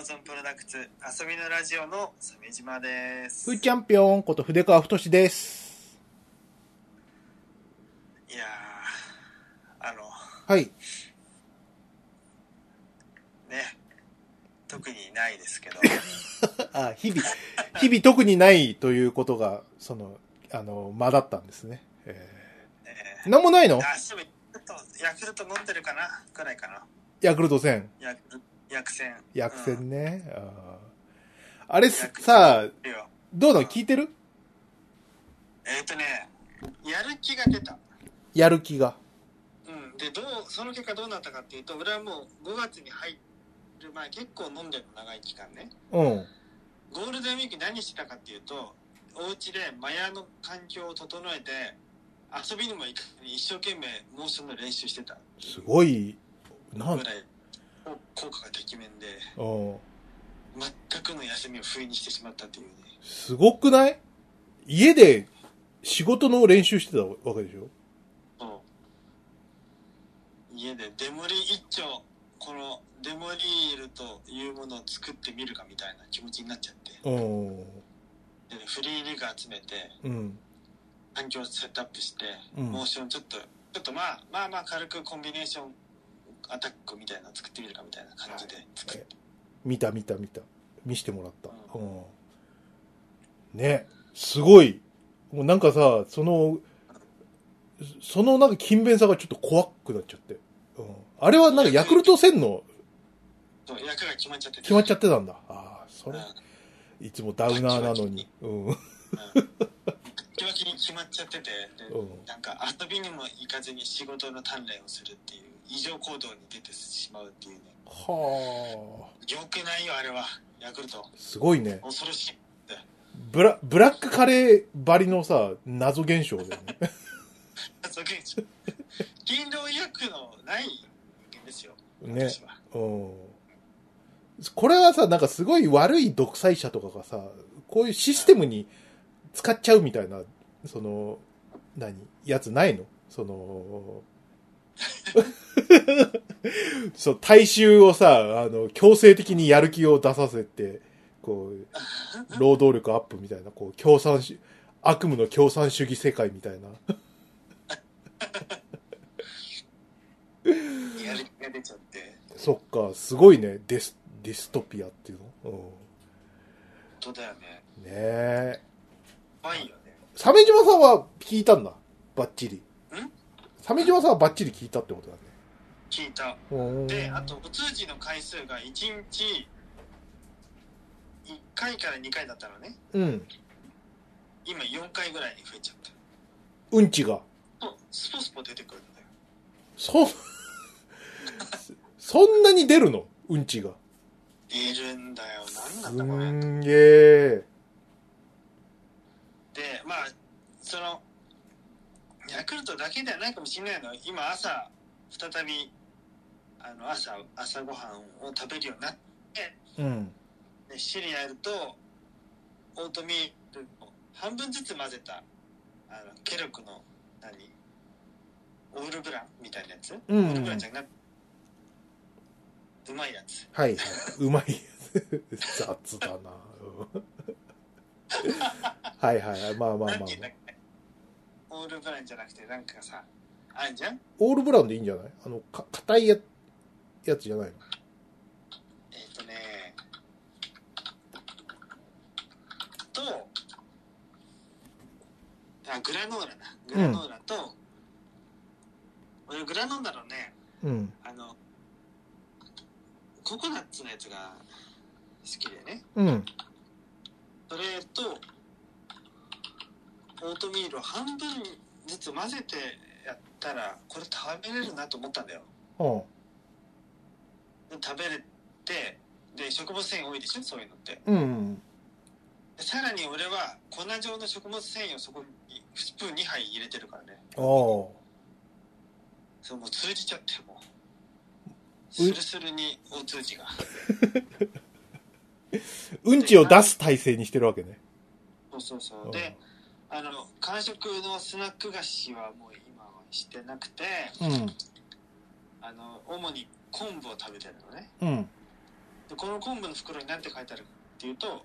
Amazon プロダクツ遊びのラジオの鮫島です。ふーチャンピオンこと筆川太志です。いやー、あの、はい。ね、特にないですけど、あ、日々、日々特にないということが、その、あの、間だったんですね。ええー、なんもないの？ー、あ、そう、ちょっとヤクルト飲んでるかな？くらいかな。ヤクルト戦。ヤクル薬膳。薬うん戦ね。あーあれさ、どうなの聞いてる？えっ、ー、とね、やる気が出た。やる気が。うん。で、どう、その結果どうなったかっていうと、俺はもう5月に入る前結構飲んでるの長い期間ね。うん。ゴールデンウィーク何してたかっていうとお家でマヤの環境を整えて遊びにも行かずに一生懸命モーションの練習してたすごい、なんぐらい効果がてきめんでうん。全くの休みを不意にしてしまったっていうねすごくない家で仕事の練習してたわけでしょ？そう家でデモリ一丁このデモリールというものを作ってみるかみたいな気持ちになっちゃってうん。でフリーリグ集めてうん。環境をセットアップして、うんモーションちょっとちょっとまあまあまあ軽くコンビネーションアタックみたいなの作ってみるかみたいな感じで作って、見た見た見た。見してもらった。ううん。ね。すごい。もうなんかさ、その、そのなんか勤勉さがちょっと怖くなっちゃって。うん。あれはなんかヤクルト1000のそう役が決まっちゃってて決まっちゃってたんだ。ああ、それうん、いつもダウナーなのに。うん。うんキワキに決まっちゃっててで、うんなんか遊びにも行かずに仕事の鍛錬をするっていう異常行動に出てしまうっていうねはあ。よくないよあれはヤクルトすごいね。恐ろしいブラ、ブラックカレーばりのさ、謎現象だよね。そう現象勤労医薬のないですよね。うん。これはさ、なんかすごい悪い独裁者とかがさ、こういうシステムに使っちゃうみたいな、その、何？やつないの？その、そう、大衆をさ、あの、強制的にやる気を出させて、こう、労働力アップみたいな、こう、共産主、悪夢の共産主義世界みたいな。やる気が出ちゃってそっか、すごいね、デス、ディストピアっていうの。うん。本当だよねねえ。怖いよね鮫島さんは聞いたんだ。バッチリ。鮫島さんはバッチリ聞いたってことだね。聞いたであとお通じの回数が1日1回から2回だったのねうん。今4回ぐらいに増えちゃったうんちが。とスポスポ出てくるんだよそ、そんなに出るの？うんちが。出るんだよす何なんだこれんげえ。でまあそのヤクルトだけではないかもしれないの今朝再びあの朝朝ごはんを食べるようになってうん。でシリアルとオートミールを半分ずつ混ぜたあのケロックの何オールブランみたいなやつ、うんオールブランじゃなくうまいやつはいはい。うまいやつ。雑だな。うん はいはいはい。まあまあまあ、まあ。けオールブランじゃなくてなんかさあんじゃん？オールブラウンでいいんじゃない？あの、か、硬いや、やつじゃないの？えっ、とねとあグラノーラだ。グラノーラと、俺グラノーラのねうん。あのココナッツのやつが好きでね。うん。それとオートミールを半分ずつ混ぜてやったらこれ食べれるなと思ったんだようん。で食べれてで食物繊維多いでしょそういうのってうん。でさらに俺は粉状の食物繊維をそこにスプーン2杯入れてるからねああ。そうもう通じちゃってもうスルスルにお通じが うんちを出す体勢にしてるわけね。そうそうそうであの完食のスナック菓子はもう今はしてなくてうん。あの主に昆布を食べてるのねうん。でこの昆布の袋に何て書いてあるかっていうと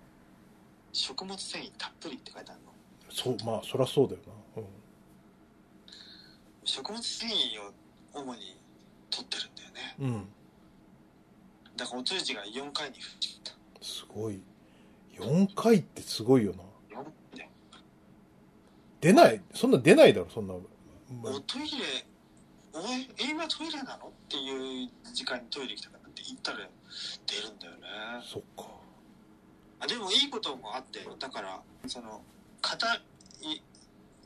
食物繊維たっぷりって書いてあるのそう、まあ、そりゃそうだよな。食物繊維を主に取ってるんだよねうん。うん。だからお通じが4回に増えちゃっすごい。4回ってすごいよな。た4で出ない、そんな出ないだろ、そんな。まおトイレえ今トイレなの？っていう時間にトイレ行きたかったって言ったら出るんだよねそっか。あでもいいこともあってだからその硬い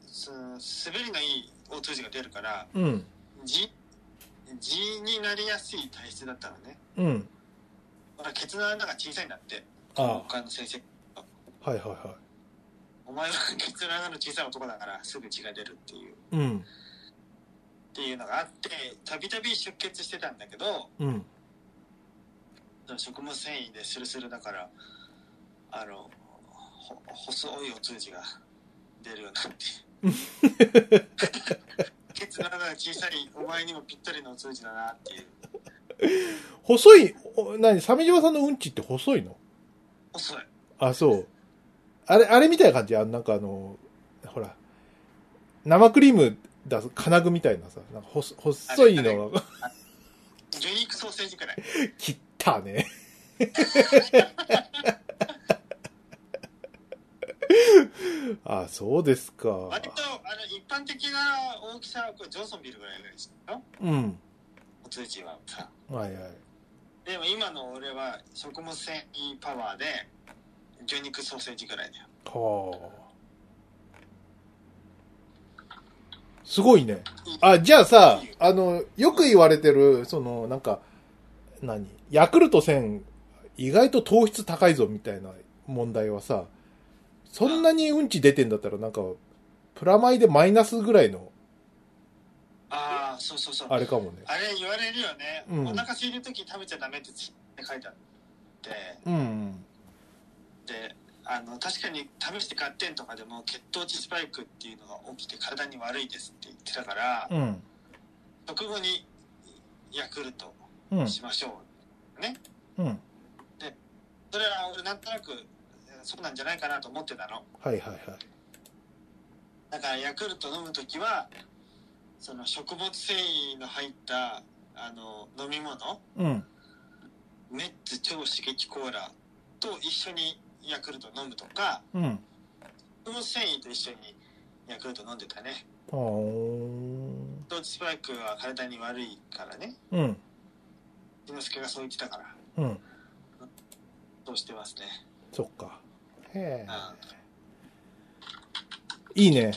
その滑りのいいお通じが出るからうん。字字になりやすい体質だったのねうん。ほらケツの穴が小さいんだってあ他の先生あ、はいはいはお前はケツの穴の小さい男だからすぐ血が出るっていうい。うん。っていうのがあってたびたび出血してたんだけどうん。食物繊維でスルスルだからあのほ細いお通じが出るようになってケツの穴が小さいお前にもぴったりのお通じだなっていう細い、お何、鮫島さんのうんちって細いの？細いあ、そう。あれ、あれみたいな感じ？あなんかあの、ほら、生クリーム出す金具みたいなさ、なんか細細いのが、魚肉ソーセージくらい切ったね。あ、そうですか。割とあの一般的な大きさはこれジョンソンビルぐらいですようん。お通じはさはいはい。でも今の俺は食物繊維パワーで魚肉ソーセージぐらいだよはあ。すごいね。あ、じゃあさ、あの、よく言われてる、その、なんか、何？ヤクルト1000、意外と糖質高いぞみたいな問題はさ、そんなにうんち出てんだったら、なんか、プラマイでマイナスぐらいの、ああそうそうそうあれかもね。あれ言われるよね、うんお腹空いてる時食べちゃダメって書いてあってうん。であの確かに試して買ってんとかでも血糖値スパイクっていうのが起きて体に悪いですって言ってたから、うん。直後にヤクルトうん。しましょう、ねうん。それは俺なんとなくそうなんじゃないかなと思ってたのはいはいはい。だからヤクルト飲む時はその食物繊維の入ったあの飲み物うん。メッツ超刺激コーラと一緒にヤクルト飲むとかうん。食物繊維と一緒にヤクルト飲んでたねあー血糖値スパイクは体に悪いからねうん。猪之助がそう言ってたからうん。そうしてますねそっか。へえ。うんいいね。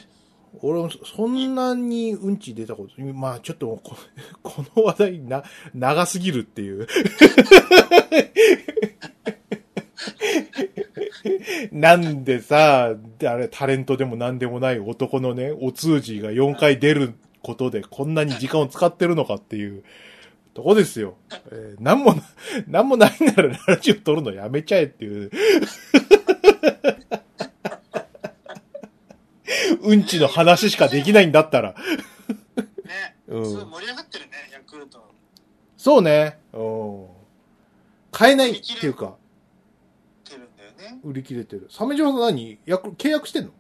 俺もそそんなにうんち出たこと、まあちょっとこ この話題な、長すぎるっていう。なんでさ、あれタレントでもなんでもない男のね、お通じが4回出ることでこんなに時間を使ってるのかっていうとこですよ。えーなんもな、なんもないなら ラジオ撮るのやめちゃえっていう。うんちの話しかできないんだったら。ね、うんすごい盛り上がってるねヤクルトそうね。うん。買えないっていうか、売り切れてる。鮫島さん何？約契約してんの？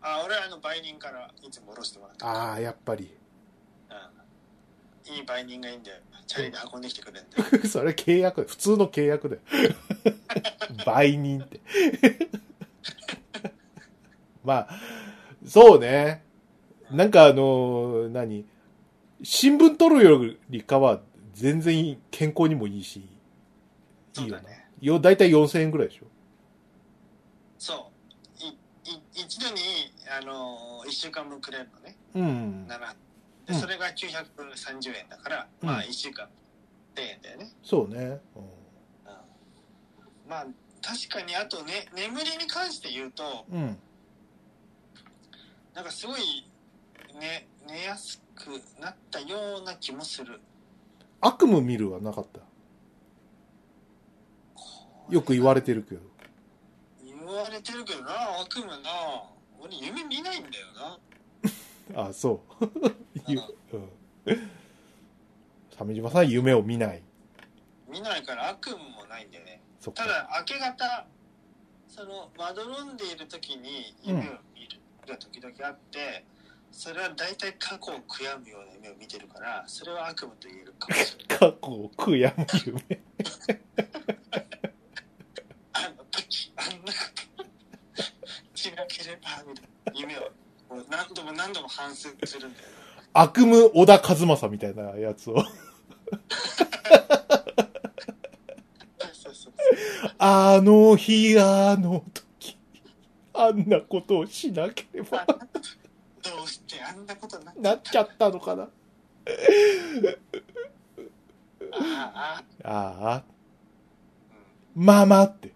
あ俺はあの売人からいつも下ろしてもらってああ、やっぱり。うんいい売人がいいんだよチャリで運んできてくれるんだよ それ契約普通の契約だよ。売人って。まあ、そうね。なんかあの、何？新聞取るよりかは全然健康にもいいし、いいよな。そうだねよ、だいたい4000円ぐらいでしょそういい一度にあの1週間分くれるのねうん。7でうんそれが930円だから、うんまあ1週間1000円だよね、そうね。うんうんまあ確かにあとね眠りに関して言うとうん。なんかすごいね寝やすくなったような気もする悪夢見るはなかった。よく言われてるけど。言われてるけどな悪夢な俺夢見ないんだよな あ、そう。ゆう うん。鮫島さんは夢を見ない。見見ないから悪夢もないんだよねそっかた。だ明け方そのまどろんでいる時に夢を見るが時々あって、それは大体過去を悔やむような夢を見てるからそれは悪夢と言えるかもしれない 過去を悔やむ夢。あの時あんなしなければみたいな夢を何度も何度も反省するんだよ悪夢小田和正みたいなやつを。あの日、あの時、あんなことをしなければどうしてあんなことになっなっちゃったのかな。ああああ、うんママって。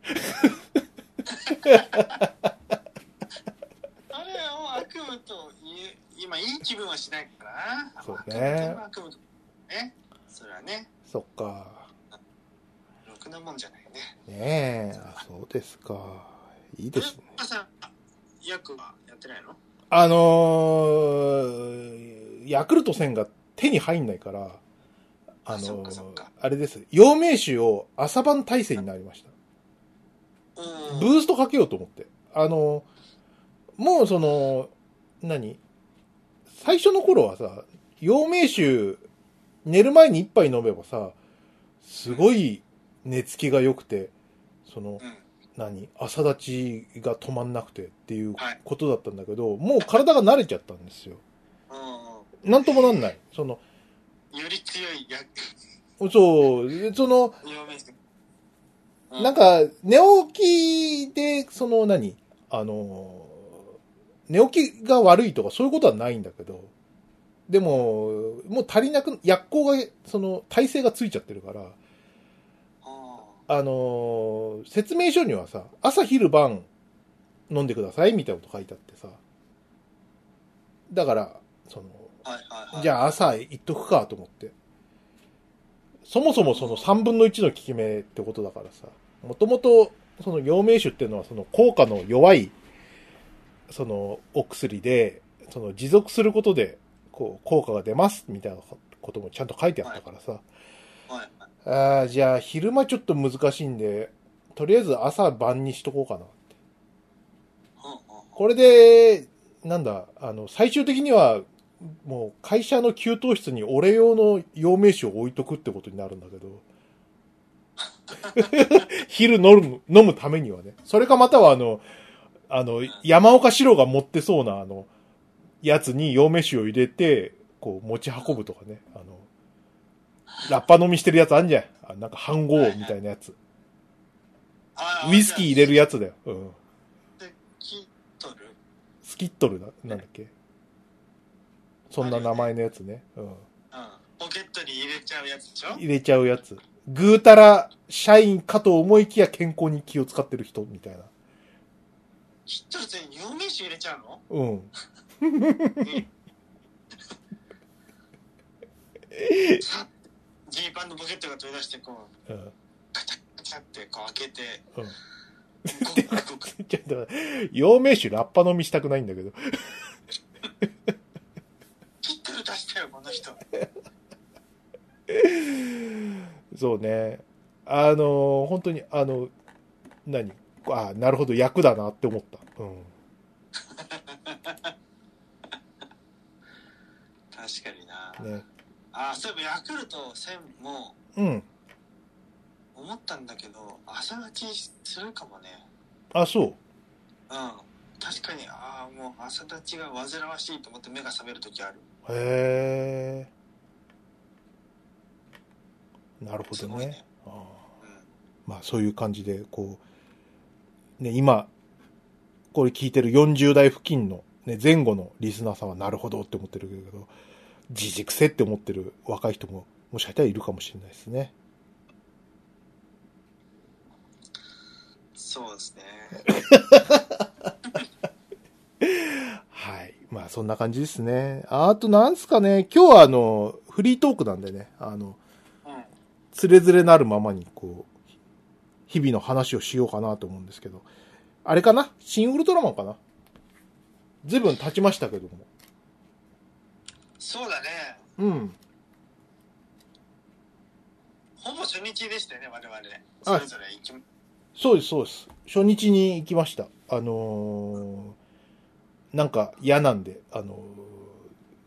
悪夢と今いい気分はしないからなそうね悪夢とねそれはねそっか。ろくなもんじゃないねねえ、あそうですか。いいですね。えさん役はやってないの？あのー、ヤクルト1000が手に入んないから、あのーあれです。陽明酒を朝晩体制になりました。おブーストかけようと思って。あの、もうその、何？最初の頃はさ、陽明酒、寝る前に一杯飲めばさ、すごい寝つきが良くて、その、うん。何？朝立ちが止まんなくてっていうはい。ことだったんだけど、もう体が慣れちゃったんですよ。うんなんともなんない。その、より強い役そう、その、なんか、寝起きで、その何？あの、寝起きが悪いとかそういうことはないんだけど、でも、もう足りなく、薬効が、その、体勢がついちゃってるから、ああの、説明書にはさ、朝昼晩飲んでくださいみたいなこと書いてあってさ、だから、その、あはいはいはい。じゃあ朝行っとくかと思って。そもそもその3分の1の効き目ってことだからさ、もともとその陽明酒っていうのはその効果の弱い、そのお薬で、その持続することで、こう、効果が出ますみたいなこともちゃんと書いてあったからさ、はい。はい。ああ、じゃあ昼間ちょっと難しいんで、とりあえず朝晩にしとこうかな。うんうん。これで、なんだ、あの、最終的には、もう会社の給湯室に俺用の陽明酒を置いとくってことになるんだけど、昼飲む、飲むためにはね。それかまたはあの、あの、山岡四郎が持ってそうなあの、やつに陽明酒を入れて、こう持ち運ぶとかね。あの、ラッパ飲みしてるやつあんじゃん。あなんか飯盒みたいなやつ。あウイスキー入れるやつだよ。うん。でキトル？スキットルだ、なんだっけ？そんな名前のやつね。うん。うんポケットに入れちゃうやつでしょ？入れちゃうやつ。ぐうたら社員かと思いきや健康に気を使ってる人みたいな。キトル全員陽明酒入れちゃうの？うん。さジーパンのポケットが取り出してこううん。カチャカチャってこう開けてうん。ちょっと、陽明酒ラッパ飲みしたくないんだけど。キトル出したよこの人そうね。あの、本当に、あの、何？あなるほど、役だなって思った。うん。確かにな、ね。あそういえばヤクルト1000もうん。思ったんだけど朝立ちするかもねあ、そう。うん確かにああもう朝立ちが煩わしいと思って目が覚める時あるへえ。なるほどね。ねああうんまあそういう感じで、こう、ね、今、これ聞いてる40代付近の、ね、前後のリスナーさんはなるほどって思ってるけど、自軸性って思ってる若い人も、もしかしたらいるかもしれないですね。そうですねはい。まあそんな感じですね。あとなんすかね、今日はあの、フリートークなんでね、あの、うんつれづれなるままに、こう、日々の話をしようかなと思うんですけど、あれかな？新ウルトラマンかな？随分経ちましたけども。そうだねうん。ほぼ初日でしたよね、我々。あそれぞれ行き、そうです、そうです。初日に行きました。あのーなんか嫌なんで、あのー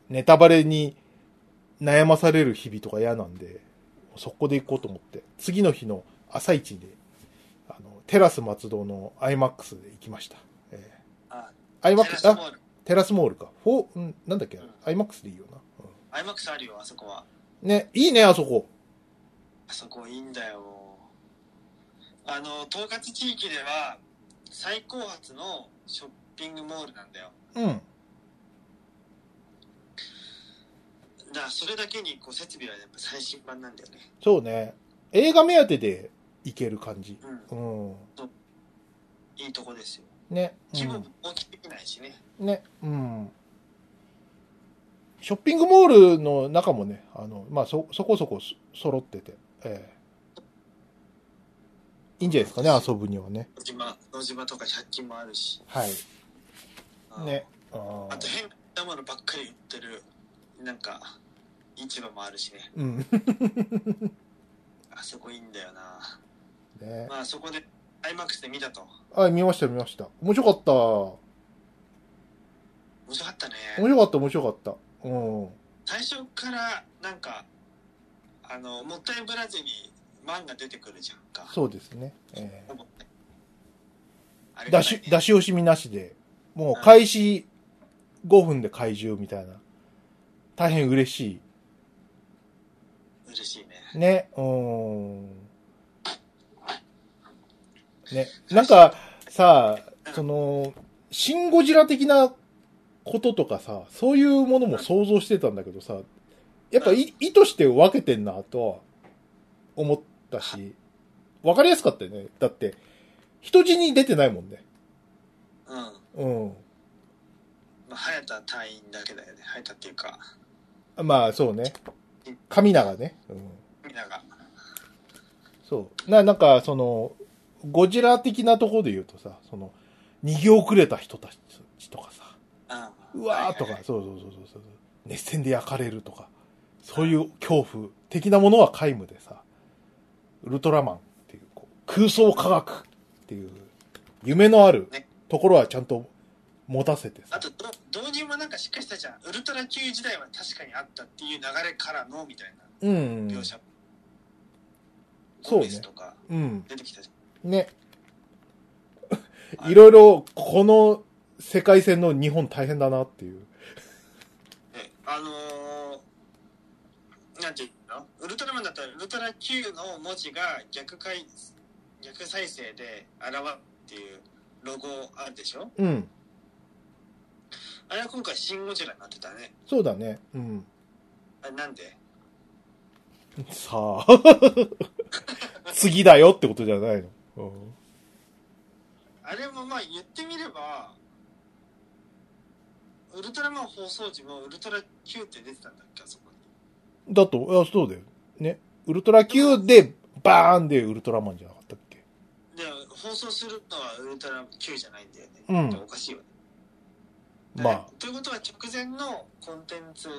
ネタバレに悩まされる日々とか嫌なんで、速攻で行こうと思って、次の日の朝一で、テラス松戸の IMAX で行きました。えあ、ー、IMAX、あ。テラスモールか。フォー、んなんだっけ、うん ?IMAX でいいよな。アイマックスあるよ、あそこは。うんね、いいね、あそこ。あそこいいんだよ。あの、東葛地域では、最高峰のショッピングモールなんだよ。うん。だそれだけに、こう、設備はやっぱ最新版なんだよね。そうね。映画目当てで行ける感じ。うん。うん。いいとこですよ。ね。規模うんも大きくないしね。ね、うん。ショッピングモールの中もね、あの、まあ、そ、そこそこそ揃ってて、ええいいんじゃないですかね、遊ぶにはね。野島、野島とか100均もあるし。はい。うんね。ああと変なものばっかり売ってる、なんか、市場もあるしね。うん。あそこいいんだよな。ね。まあそこで、IMAX で見たと。あ、見ました、見ました。面白かった。面面白かったね。白かった、面白かった。うん。最初から、なんか、あの、もったいぶらずに漫画出てくるじゃんか。そうですね。えほぼあえれがないね出し、出し惜しみなしで、もう開始5分で怪獣みたいな。大変嬉し嬉しいね。い。ね。うん。ね。なんか、さ、その、シン・ゴジラ的なこととかさ、そういうものも想像してたんだけどさ、やっぱい意図して分けてんなとは思ったし、分かりやすかったよね。だって、人死に出てないもんね。うん。うん。まあ、早田隊員だけだよね。早田っていうか、まあ、そうね。神永ね。うん。みんなが。そう。な、なんか、その、ゴジラ的なところで言うとさ、その、逃げ遅れた人たちとかさ、うわーとか、そうそうそうそう熱戦で焼かれるとか、そういう恐怖的なものは皆無でさ、ウルトラマンっていう、こう空想科学っていう、夢のあるねところはちゃんと持たせてさあ、とど、導入もなんかしっかりしたじゃん。ウルトラ Q 時代は確かにあったっていう流れからの、みたいなうん、描写。そうねとかうん、出てきたじね。ゃん。いろいろ、この世界線の日本大変だなっていう。ねあのー、なんていうの？ウルトラマンだったらウルトラ Q の文字が逆回逆再生で現るっていうロゴあるでしょ？うん、あれは今回シン・ゴジラになってたねそうだね。うん。あれなんで？さあ、次だよってことじゃないの。うん。あれもまあ言ってみればウルトラマン放送時もウルトラ Q って出てたんだっけあそこに。だと、あ、そうだよ。ね。ウルトラ Q で、バーンでウルトラマンじゃなかったっけ？で放送するのはウルトラ Q じゃないんだよね、うん。でおかしいよね。まあ、ということは直前のコンテンツ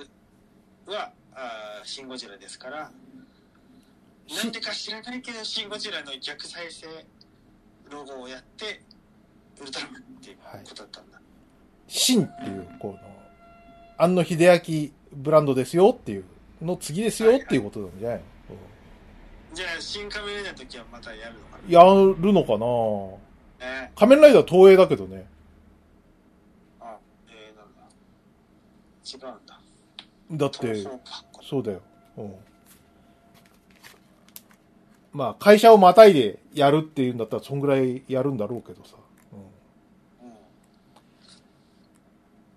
はあーシン・ゴジラですからしなんでか知らないけどシン・ゴジラの逆再生ロゴをやってウルトラマンっていうことだったんだ、シンっていう、この、安野秀明ブランドですよっていう、の次ですよっていうことなんじゃないの、じゃあ新仮面ライダーの時はまたやるのかうんやるのかな。なね。仮面ライダー東映だけどね。あえー、なんだ。違うんだ。だってそうだよ。うん。まあ、会社をまたいでやるっていうんだったら、そんぐらいやるんだろうけどさ。うん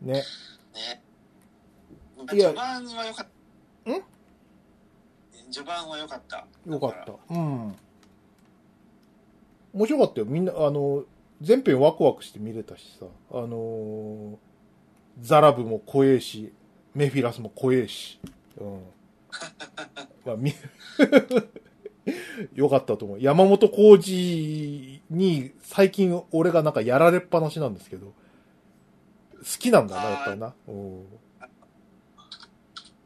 うん。ね。ねいや序盤は良かったん？序盤は良かったよかった。うん。面白かったよ。みんな、あの、全編ワクワクして見れたしさ。あのーザラブも怖えし、メフィラスも怖えし。うん。まあ、み、よかったと思う。山本浩二に最近俺がなんかやられっぱなしなんですけど、好きなんだな、やっぱりな。うん。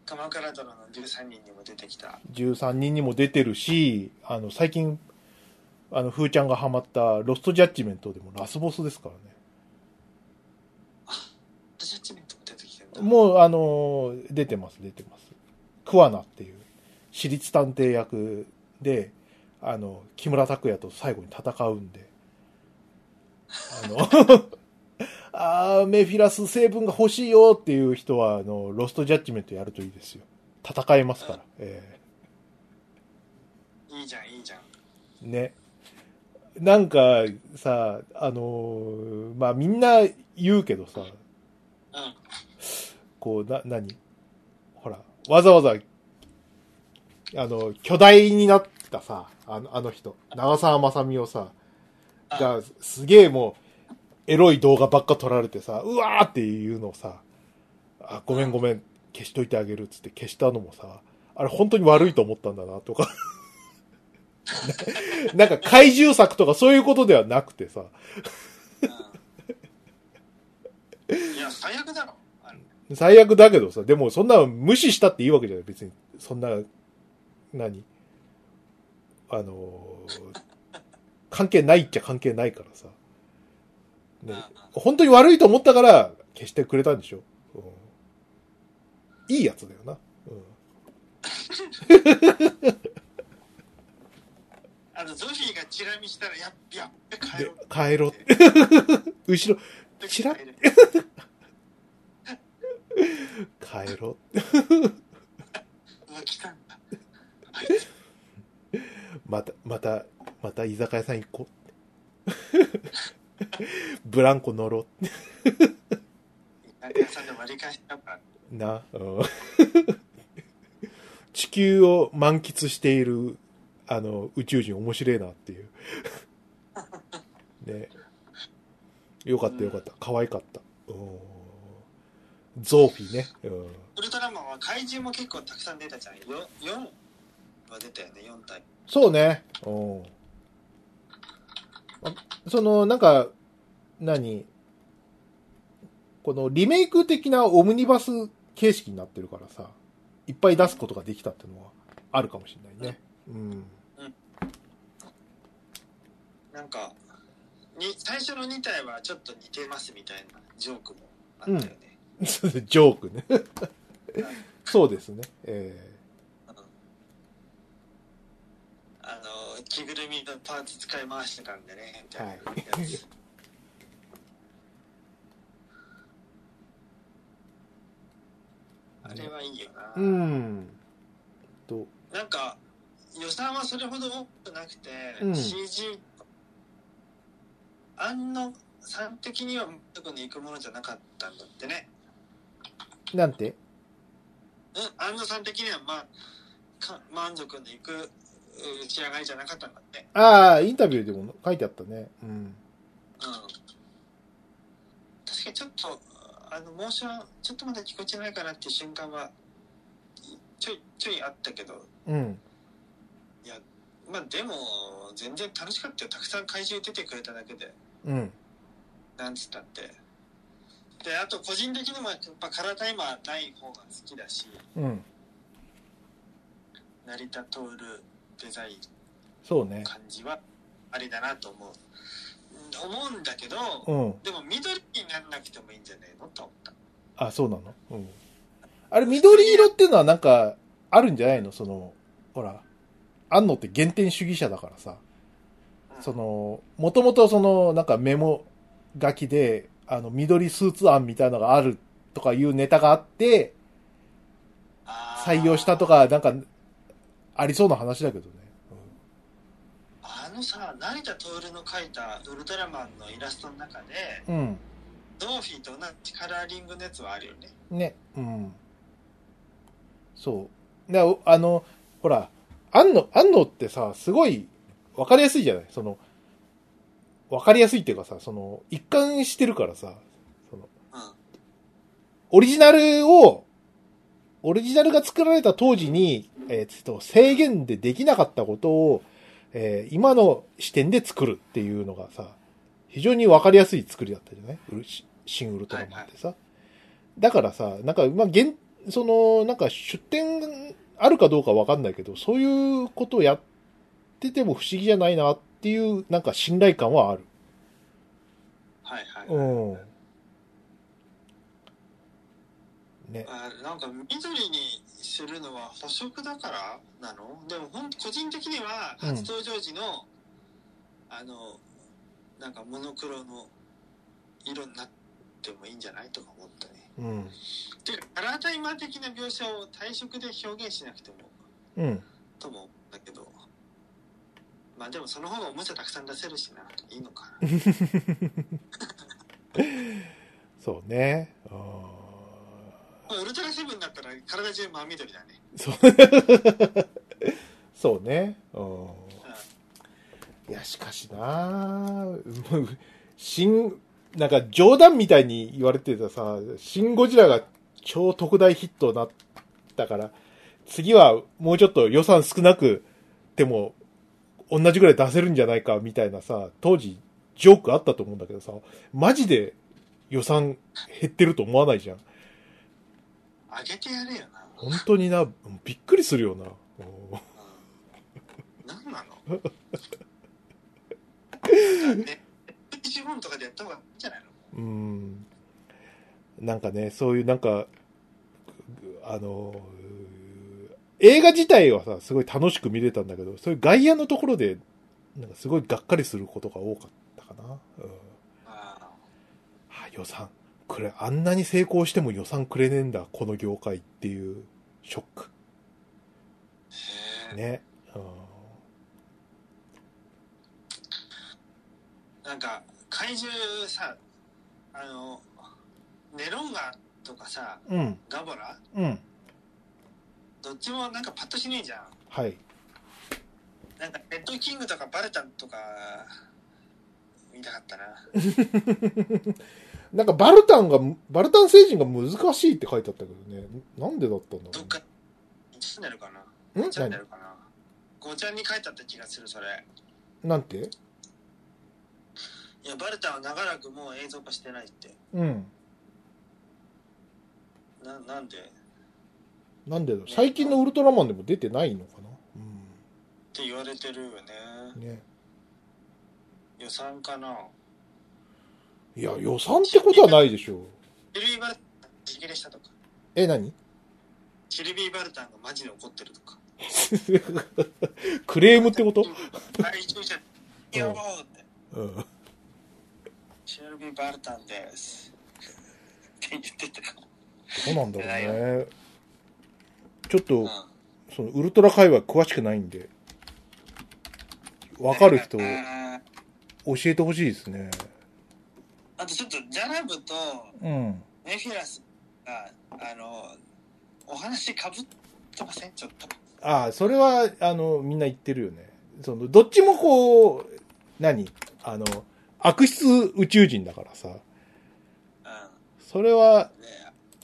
鎌倉殿の13人にも出てきた。13人にも出てるし、あの、最近、あの、ふーちゃんがハマったロストジャッジメントでもラスボスですからね。ジャッジメントも出てきてる。もう、あの、出てます、出てます。クワナっていう、私立探偵役で、あの、木村拓哉と最後に戦うんで、あの、あーメフィラス成分が欲しいよっていう人は、あの、ロストジャッジメントやるといいですよ。戦えますから。えいいじゃん、いいじゃん。えね。なんか、さ、あのーまあ、みんな言うけどさ、うん。こう、な、何？ほら、わざわざ、あの、巨大になったさ、あの、あの人、長澤まさみをさ、が、すげえもう、エロい動画ばっか撮られてさ、うわーっていうのをさ、あ、ごめんごめん、消しといてあげるっつって消したのもさ、あれ本当に悪いと思ったんだな、とか。なんか怪獣作とかそういうことではなくてさ、うんいや、最悪だろ。最悪だけどさ、でもそんな無視したっていいわけじゃない、別に。そんな、何？あのー関係ないっちゃ関係ないからさ。ね、本当に悪いと思ったから消してくれたんでしょ？うん、いいやつだよな。うん あの、ゾフィーがチラ見したら、やっやっべ、帰でろう。、帰ろう。後ろ、チラ 帰ろう。うわ、来たんだ。また、また、また居酒屋さん行こう。ブランコ乗ろう。居酒屋さんで割り返したから。な、うん 地球を満喫している、あの、宇宙人面白いなっていう。ね。よかったよかった。可愛かった。うんゾーフィーね。うんウルトラマンは怪獣も結構たくさん出たじゃん。よ4は出たよね、4体。そうね。うん。あその、なんか、何？このリメイク的なオムニバス形式になってるからさ、いっぱい出すことができたっていうのはあるかもしれないね。うん。なんか、に最初の2体はちょっと似てますみたいなジョークもあったよね。ジョークね。そうですね。えうんあの、着ぐるみのパーツ使い回してたんでね、みたいなやつ。あれはいいよな。ーうん。と、なんか、予算はそれほど多くなくて、うん CG、あんのさん的には満足にいくものじゃなかったんだってね。なんて？うん、安野さん的には、まあ、か満足のいくう仕上がりじゃなかったんだって。ああ、インタビューでも書いてあったね。うん。うん。確かにちょっと、あの、モーション、ちょっとまだ聞こえてないかなっていう瞬間は、ちょい、ちょいあったけど、うん。まあでも、全然楽しかったよ。たくさん怪獣出てくれただけで、うん。なんつったって。で、あと個人的にもやっぱカラータイマーない方が好きだし、うん。成田徹デザインそうね。感じはありだなと思う。うん思うんだけど、うん。でも緑にならなくてもいいんじゃないのと思った。あ、そうなの？うん。あれ、緑色っていうのはなんか、あるんじゃないの？その、ほら、安野って原点主義者だからさ、うんその、もともとその、なんかメモ書きで、あの、緑スーツ案みたいなのがあるとかいうネタがあって、採用したとか、なんか、ありそうな話だけどね。あのさ、成田徹の描いたウルトラマンのイラストの中で、うん。ドーフィーと同じカラーリングのやつはあるよね。うん。ね。うん。そう。で、あの、ほら、安野、安野ってさ、すごい、わかりやすいじゃない？その、わかりやすいっていうかさ、その、一貫してるからさ、その、うん。オリジナルを、オリジナルが作られた当時に、えーと、制限でできなかったことを、えー今の視点で作るっていうのがさ、非常にわかりやすい作りだったじゃない？シ新ウルトラマンってさ。だからさ、なんか、まあ、現、その、なんか出典あるかどうかわかんないけど、そういうことをやってても不思議じゃないなっていう、なんか信頼感はある。はいはい。うん。ね。あなんか緑にするのは補色だからなの？でもほん個人的にはうん初登場時の、あのなんかモノクロの色になってもいいんじゃないとか思ったね。うん。ていうかカラータイマー的な描写を体色で表現しなくてもうん。ともだけどまあでもその方がおもちゃたくさん出せるしないいのかな。そうね。あウルトラセブンだったら体中真緑だね。ーそう。そうね。うん。いや、しかしな新、なんか冗談みたいに言われてたさ、シン・ゴジラが超特大ヒットになったから、次はもうちょっと予算少なくても、同じぐらい出せるんじゃないかみたいなさ、当時ジョークあったと思うんだけどさ、マジで予算減ってると思わないじゃん。あげてやれよな。本当にな、びっくりするよな。うん何なの？ね、一本とかでやった方がいいんじゃないの？うん。なんかね、そういうなんか、あの、映画自体はさ、すごい楽しく見れたんだけど、そういう外野のところで、なんかすごいがっかりすることが多かったかな。うん。ああ予算。くれ、あんなに成功しても予算くれねえんだ、この業界っていうショック。ね。うんなんか怪獣さあのネロンガとかさうん。ガボラ？うん。どっちもなんかパッとしねえじゃんはい。なんかレッドキングとかバルタンとか見たかったな なんかバルタンが、バルタン星人が難しいって書いてあったけどね。なんでだったんだろどっか1チャンネルかな？う。ん？チャンネ何ルかな？5ちゃんに書いてあった気がするそれ。なんて？いやバルタンは長らくもう映像化してないって。うん。ななんで？っなんでだ最近のウルトラマンでも出てないのかな？て言われてるよね。うん。ね。予算かな？いや、予算ってことはないでしょう。シルビー・バルタン自切れしたとかえ、何シルビー・バルタンがマジで怒ってるとかクレームってことあれ一応じゃやろうってうん。シルビー・バルタンですって言ってたどうなんだろうね。ちょっとうん、その、ウルトラ界隈詳しくないんで、わかる人、教えてほしいですね。あとちょっとジャラブとうん。メフィラスがあのお話かぶってません？ちょっとああ、それは、あの、みんな言ってるよね。その、どっちもこう、何？あの、悪質宇宙人だからさ。うそれは、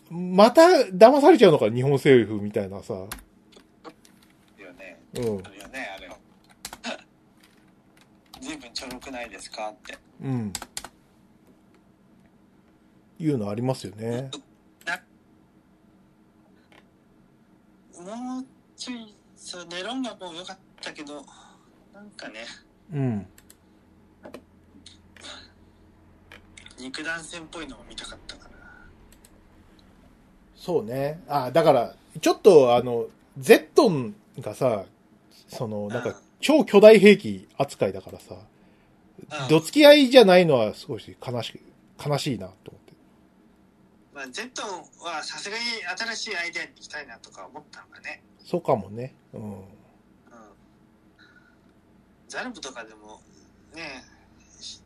また騙されちゃうのか、日本政府みたいなさ。よねうん。よねあれは 随分ちょろくないですか？ってうん。いうのありますよね。もうちょいそうネロンガも良かったけどなんかねうん。肉弾戦っぽいのも見たかったかなそうね。あ、だから、ちょっとあの、ゼットンがさ、その、なんか、超巨大兵器扱いだからさ、どつき合いじゃないのは少し悲しい、悲しいなと思って。まあ、ゼットンはさすがに新しいアイデアに行きたいなとか思ったのがね、そうかもね。うん。うん、ザルブとかでもね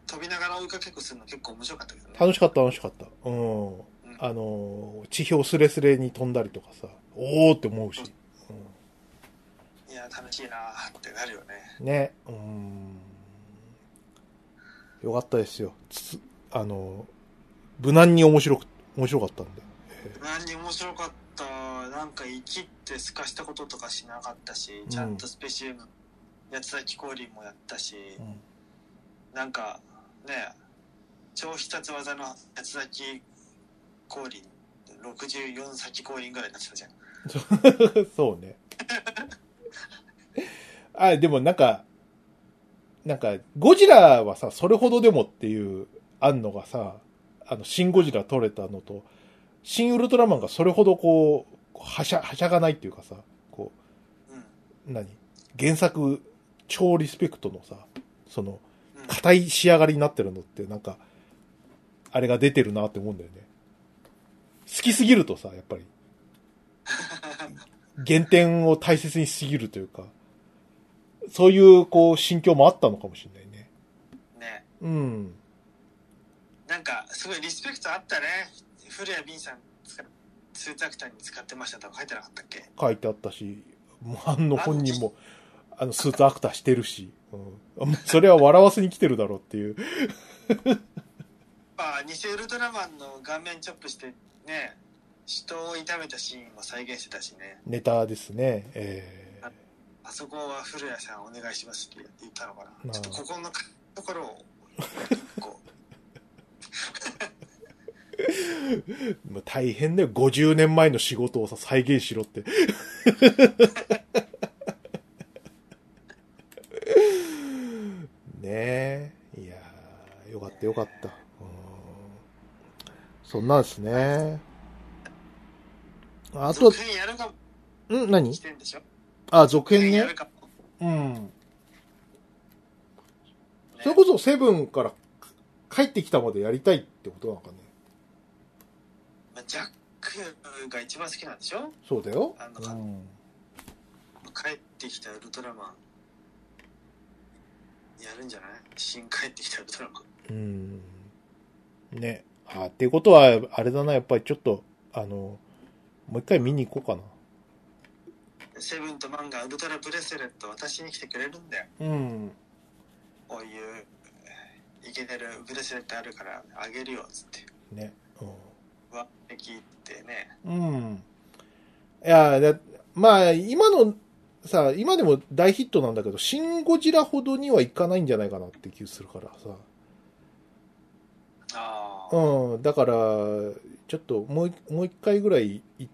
飛びながら追いかけっこするの結構面白かったけどね楽しかった、楽しかった。うん。うんあの、地表スレスレに飛んだりとかさ、おーって思うし。いや楽しいなーってなるよねうん、ね。うん。よかったですよ。つあの、無難に面白く、面白かったんで。何に面白かった？なんか生きってすかしたこととかしなかったしちゃんとスペシウム八つ咲き降臨もやったし、うんなんかね超必殺技の八つ咲き降臨64咲き降臨ぐらいになってたじゃん そうね。あ、でもなんか、なんか、ゴジラはさ、それほどでもっていう、あんのがさ、あの、シン・ゴジラ撮れたのと、シン・ウルトラマンがそれほどこう、はしゃ、はしゃがないっていうかさ、こう何？原作、超リスペクトのさ、その、うん。硬い仕上がりになってるのって、なんか、あれが出てるなって思うんだよね。好きすぎるとさ、やっぱり、原点を大切にしすぎるというか、そういう、こう、心境もあったのかもしれないね。ね。うん。なんか、すごいリスペクトあったね。古谷敏さん使っスーツアクターに使ってましたとか書いてなかったっけ？書いてあったし、もうあの本人も、あの、スーツアクターしてるし、うん。それは笑わせに来てるだろうっていう。まあ、偽ウルトラマンの顔面チョップしてね、人を痛めたシーンも再現してたしね。ネタですね。えあそこは古谷さんお願いしますって言ったのかな。ちょっとここのところを、こー、もう大変だよ。50年前の仕事をさ、再現しろって。ねえ。いやーよかったよかった。うんそんなんですね。う、あと続、編やるかもん何？してんでしょ？あ、続編ねやる。かも。うん。ねそれこそセブンから帰ってきたまでやりたいってことなのかね。まあジャックが一番好きなんでしょ？そうだよあ。のうん。帰ってきたウルトラマン、やるんじゃない？新帰ってきたウルトラマン。うん。ね。あ、っていうことは、あれだな、やっぱりちょっと、あの、もう一回見に行こうかセブンとマンがウルトラブレスレット渡しに来てくれるんだよ。な。うん。こういう、えーイケてるブレスレットあるからあげるよ、つって。ね。わって聞いてね。うん。うん。いや、だまあ、今の、さ、今でも大ヒットなんだけど、シン・ゴジラほどにはいかないんじゃないかなって気するからさ。ああ。うん、だから、ちょっともうい、もう一回ぐらい言っ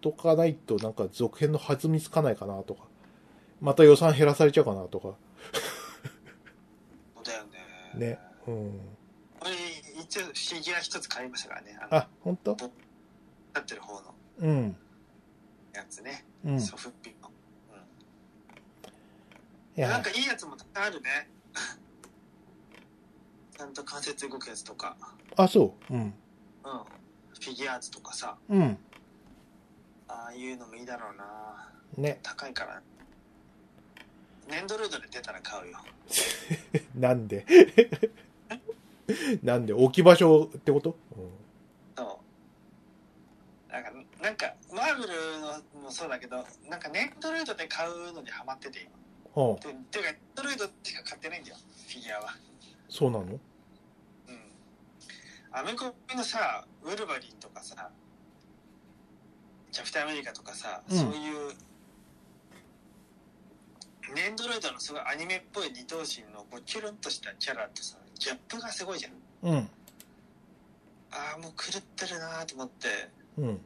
とかないと、なんか続編の弾みつかないかなとか、また予算減らされちゃうかなとか、ね。ね。うん。俺、一応フィギュア一つ買いましたからね。あ本当？立ってる方のうん。やつね。うん。いソフビの。うん。なやんか、いいやつもたくさんあるね。ちゃんと関節動くやつとか。あ、そう。うん。うん。フィギュアーズとかさ。うん。ああいうのもいいだろうな。ね。高いから。ネンドロイドで出たら買うよ。なんでなんで置き場所ってことそう。なんか、なんか、マーブルのもそうだけど、なんかネンドロイドで買うのにハマってて今。うん。てていうか、ネンドロイドしか買ってないんだよ、フィギュアは。そうなのうん。アメコミのさ、ウルヴァリンとかさ、キャプテンアメリカとかさ、うんそういう、ネンドロイドのすごいアニメっぽい二頭身のこうキュルンとしたキャラとさ、ギャップがすごいじゃん。うん。ああ、もう狂ってるなーと思って、うん。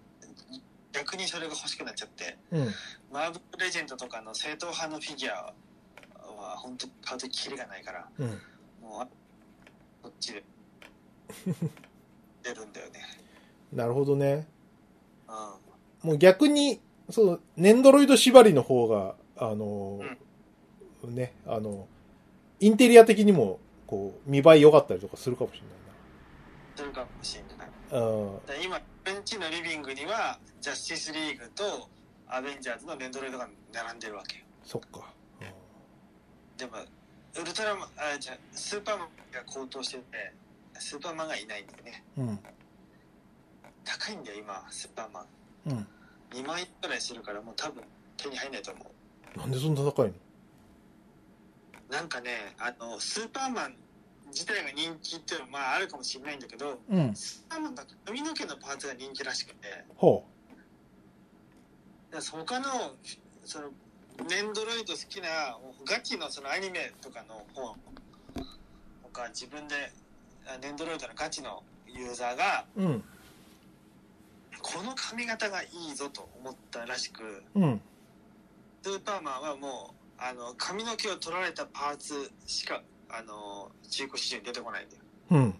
逆にそれが欲しくなっちゃって、うん。マーブルレジェンドとかの正統派のフィギュアは本当買うときキリがないから、うん。もうあこっちで出るんだよね。なるほどね。うん。もう逆に、そう、ネンドロイド縛りの方が、あの、ね、あの、インテリア的にも、こう、見栄え良かったりとかするかもしれするかもしれない。ないな。うん。で今、ベンチのリビングには、ジャスティスリーグとアベンジャーズのネンドロイドが並んでるわけよ。そっか。でも、ウルトラマン、あ、じゃあスーパーマンが高騰してて、スーパーマンがいないんだよね。うん。高いんだよ、今、スーパーマン。うん。2万円くらいするから、もう多分手に入んないと思う。なんでそんな高いの？なんかね、あの、スーパーマン自体が人気っていうのは、まああるかもしれないんだけど、うん。スーパーマンが髪の毛のパーツが人気らしくて、ほだから他の、その、ネンドロイド好きな、ガチのそのアニメとかの方とか、自分で、あネンドロイドのガチのユーザーが、う。うん。この髪型がいいぞと思ったらしく、うん。スーパーマンはもうあの髪の毛を取られたパーツしかあの中古市場に出てこないんだようん。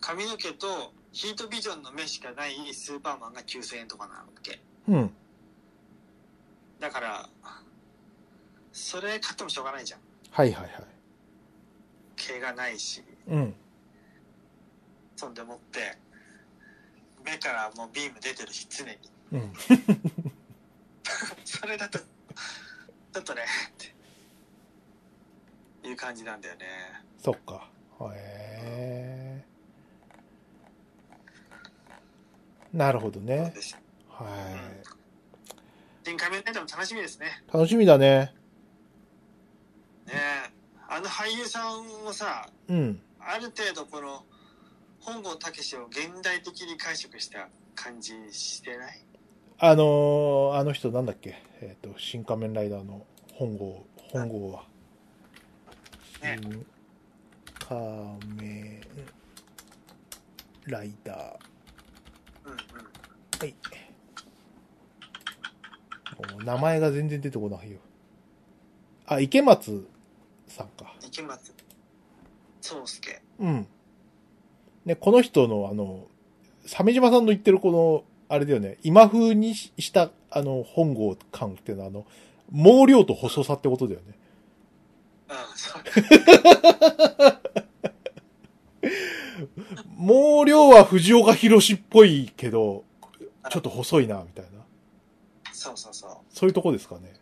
髪の毛とヒートビジョンの目しかないスーパーマンが9000円とかなわけうん。だからそれ買ってもしょうがないじゃんはいはいはい。毛がないしうん。そんでもって目からもうビーム出てるし常にうん。それだとちょっとねっていう感じなんだよねそっか。へえ。なるほどね。は新仮面ライダーも楽しみですねい。楽しみだね。ねえあの俳優さんもさうん。ある程度この本郷武を現代的に解釈した感じしてない？あのーあの人なんだっけ？えっ、と、新仮面ライダーの本郷、本郷は。ね新仮面ライダー。うんうんはい。もう名前が全然出てこないよ。あ、池松さんか。池松壮介うん。ね、この人のあの、鮫島さんの言ってるこの、あれだよね、今風にしした、あの、本郷感っていうのは、あの、毛量と細さってことだよね。うんそう毛量は藤岡弘っぽいけど、ちょっと細いな、みたいな。そうそうそうそういうとこですかね。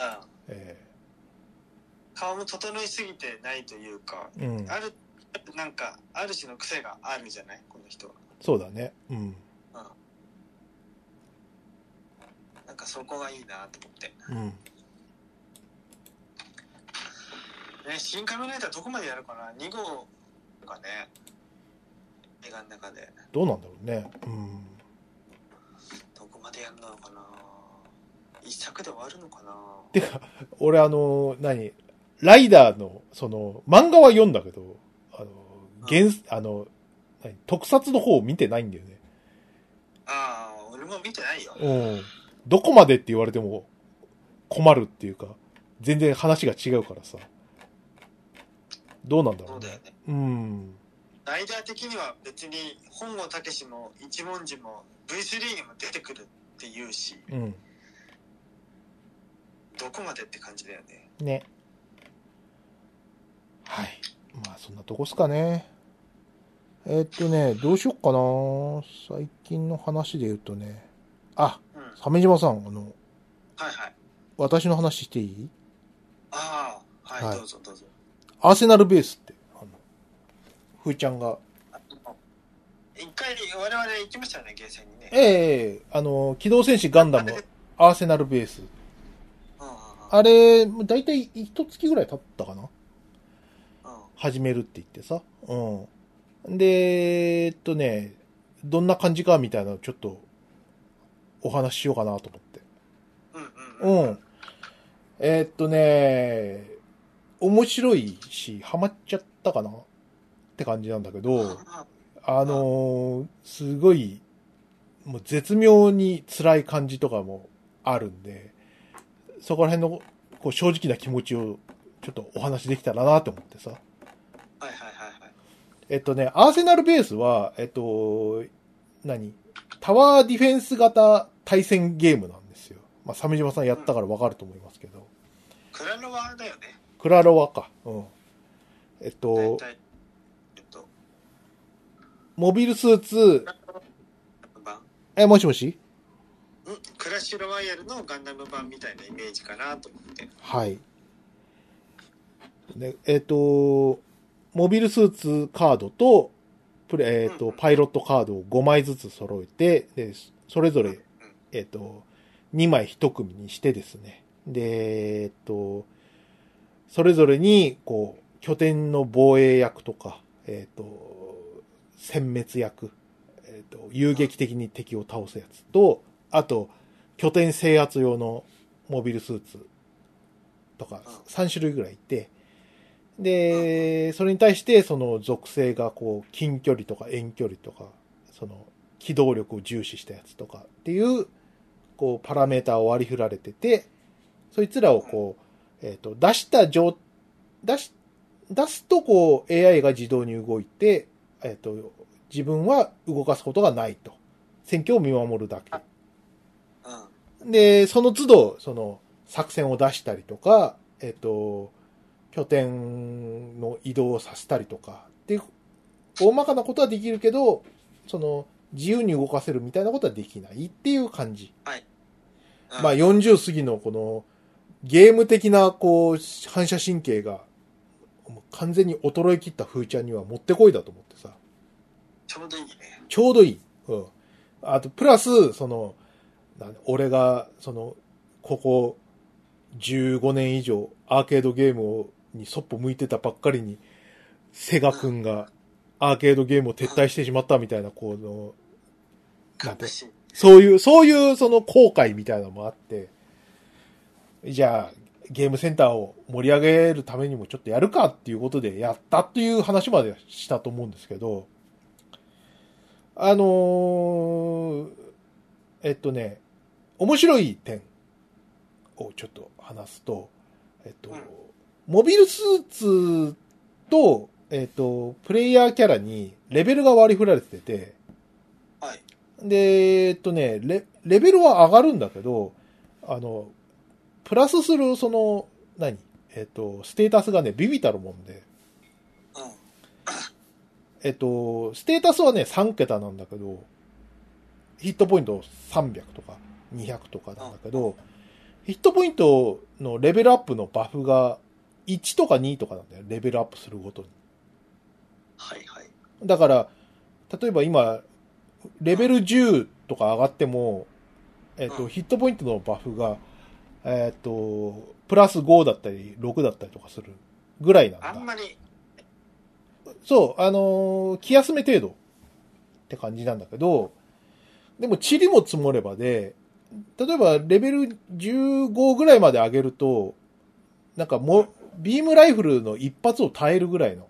うんえ顔も整いすぎてないというかえうん。あるなんかある種の癖があるじゃない？この人はそうだね。うん。なんかそこがいいなと思ってうん。ね新仮面ライダーどこまでやるかな？2号とかね映画の中でどうなんだろうね。うん。どこまでやるのかな？一作で終わるのかな？てか、俺あの、何？ライダーの、その、漫画は読んだけど、あの、原、あの、何？特撮の方を見てないんだよね。ああ俺も見てないようん。どこまでって言われても困るっていうか、全然話が違うからさ。どうなんだろううだよ。ねうん。ライダー的には別に本郷武も一文字も V3 にも出てくるって言うしうん。どこまでって感じだよねね。はい。まあ、そんなとこっすかね。えーっとね、どうしよっかな最近の話で言うとね。あ、鮫島さん、あの、はい私の話していい？ああはい、はい。どうぞどうぞ。アーセナルベースって、あの、ふーちゃんが、一回我々行きましたよねゲーセンにね。ええあの、機動戦士ガンダムアーセナルベース。あれ、だいたい一月ぐらい経ったかな？うん。うん始めるって言ってさ。うん。で、えっとね、どんな感じかみたいなのちょっとお話ししようかなと思って。うんうんうん。えっとね、面白いし、ハマっちゃったかな？って感じなんだけど、ああのーすごい、もう絶妙に辛い感じとかもあるんで、そこら辺のこう正直な気持ちをちょっとお話できたらなと思ってさ。はいはいはいはいえっとね、アーセナルベースは、えっと、何？タワーディフェンス型対戦ゲームなんですよ。まあ、鮫島さんやったからわかると思いますけど。クラロワだよねクラロワか。うん。えっとえっとモビルスーツ、版え、もしもし？んクラッシュロワイヤルのガンダム版みたいなイメージかなと思ってはい。で、えっ、と、モビルスーツカードと、プレ、えっ、と、うん。うんパイロットカードを5枚ずつ揃えて、で、それぞれ、えっ、と、2枚1組にしてですね。で、えっ、と、それぞれに、こう、拠点の防衛役とか、えっ、と、殲滅役、えっ、と、遊撃的に敵を倒すやつと、あと、拠点制圧用のモビルスーツとかうん。3種類ぐらいいて、で、それに対してその属性がこう近距離とか遠距離とか、その機動力を重視したやつとかっていう、こう、パラメータを割り振られてて、そいつらをこう、えっ、と、出した状、出し、出すとこう、AI が自動に動いて、えっ、と、自分は動かすことがないと。選挙を見守るだけ。うん。で、その都度、その、作戦を出したりとか、えっ、と、拠点の移動をさせたりとか、っていう、大まかなことはできるけど、その、自由に動かせるみたいなことはできないっていう感じ。うんまあ、40過ぎのこの、ゲーム的な、こう、反射神経が、完全に衰え切った風ちゃんにはもってこいだと思ってさ。ちょうどいいね。ちょうどいい。うん。あと、プラス、その、俺が、その、ここ、15年以上、アーケードゲームを、にそっぽ向いてたばっかりに、セガ君が、アーケードゲームを撤退してしまったみたいな、この、なんて。そういう、そういうその後悔みたいなのもあって、じゃあ、ゲームセンターを盛り上げるためにもちょっとやるかっていうことでやったっていう話までしたと思うんですけど、あのーえっとね、面白い点をちょっと話すと、えっと、うんモビルスーツと、えっと、プレイヤーキャラにレベルが割り振られてて、はい。で、えっとね、レ、レベルは上がるんだけど、あの、プラスする、その、何？えっと、ステータスがね、ビビたるもんで、うん。えっと、ステータスはね、3桁なんだけど、ヒットポイント300とか200とかなんだけど、ヒットポイントのレベルアップのバフが1とか2とかなんだよ、レベルアップするごとに。はいはい。だから、例えば今、レベル10とか上がっても、えっ、と、うんヒットポイントのバフが、えっ、と、プラス5だったり、6だったりとかするぐらいなんだ。あんまり、そう、あのー気休め程度って感じなんだけど、でも、塵も積もればで、例えば、レベル15ぐらいまで上げると、なんかもう、ビームライフルの一発を耐えるぐらいの、